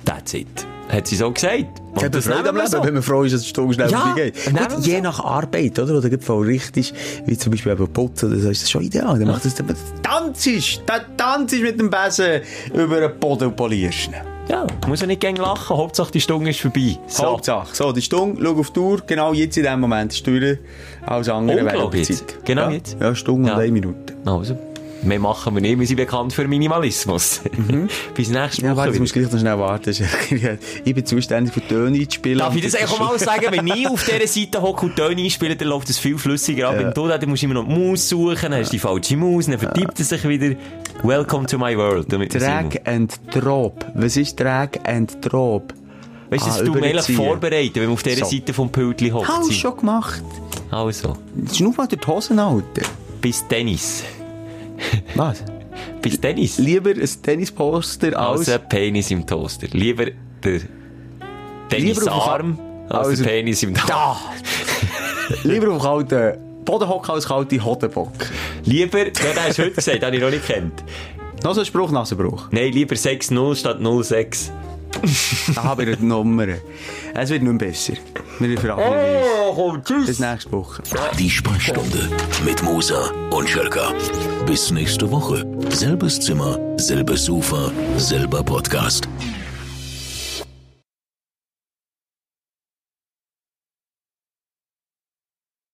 [SPEAKER 1] That's it. Hat sie so gesagt. Und
[SPEAKER 5] Hat man Freude am Leben,
[SPEAKER 1] so.
[SPEAKER 5] wenn man froh ist, dass es Stunde schnell
[SPEAKER 1] Ja,
[SPEAKER 5] vorbeigeht.
[SPEAKER 1] so.
[SPEAKER 5] je nach Arbeit, oder? Oder voll richtig, wie zum Beispiel eben Putzen, so, ist das schon ideal. Dann macht das, dann tanzt, dann tanzt mit dem Besen über den Boden und polierst.
[SPEAKER 1] Ja, muss ja nicht gern lachen. Hauptsache die Stunde ist vorbei. So.
[SPEAKER 5] Hauptsache. So, die Stunde, schau auf die Uhr, genau jetzt in dem Moment ist die Uhr, alles andere
[SPEAKER 1] Unglaublich
[SPEAKER 5] Zeit.
[SPEAKER 1] Genau
[SPEAKER 5] ja.
[SPEAKER 1] jetzt.
[SPEAKER 5] Ja, Stunde
[SPEAKER 1] Ja.
[SPEAKER 5] und eine Minute.
[SPEAKER 1] Also, mehr machen wir nicht. Wir sind bekannt für Minimalismus. Bis nächste
[SPEAKER 5] Ja,
[SPEAKER 1] Woche.
[SPEAKER 5] warte,
[SPEAKER 1] wieder.
[SPEAKER 5] jetzt musst du gleich noch schnell warten. Ich bin zuständig für Töne einzuspielen.
[SPEAKER 1] Darf ich das einfach mal sagen? Wenn ich auf dieser Seite hocke und Töne einspiele, dann läuft das viel flüssiger ab.
[SPEAKER 5] Ja.
[SPEAKER 1] Wenn du da, dann musst du immer noch die Maus suchen, dann hast du die falsche Maus, dann vertippt es sich wieder. Welcome to my world.
[SPEAKER 5] Drag and Drop. Was ist Drag and Drop?
[SPEAKER 1] Weißt du,
[SPEAKER 5] Ah,
[SPEAKER 1] das tut mir eigentlich
[SPEAKER 5] überziehen.
[SPEAKER 1] vorbereiten, wenn man auf dieser
[SPEAKER 5] So.
[SPEAKER 1] Seite vom Pültli hockt.
[SPEAKER 5] Du
[SPEAKER 1] Simon.
[SPEAKER 5] schon gemacht.
[SPEAKER 1] Also,
[SPEAKER 5] Schnuff mal durch die Hosen, Alter.
[SPEAKER 1] bis Tennis.
[SPEAKER 5] Was?
[SPEAKER 1] Bis Tennis.
[SPEAKER 5] Lieber ein Tennisposter als...
[SPEAKER 1] Also Penis im Toaster. Lieber der Tennisarm als
[SPEAKER 5] Also-
[SPEAKER 1] der Penis im Toaster.
[SPEAKER 5] Da! Lieber auf kalten Bodenhocken als kalte Hodenbock.
[SPEAKER 1] Lieber, ja, der hast du heute gesagt, den ich noch nicht kennt.
[SPEAKER 5] Noch so ein Spruch, Nasenbruch.
[SPEAKER 1] Nein, lieber 6-0 statt 0-6.
[SPEAKER 5] Da haben wir die Nummer. Es wird nicht mehr besser. Wir verabschieden uns.
[SPEAKER 1] komm, tschüss.
[SPEAKER 5] Bis nächste Woche.
[SPEAKER 4] Die Sprechstunde mit Musa und Schelka. Bis nächste Woche. Selbes Zimmer, selbes Sofa, selber Podcast.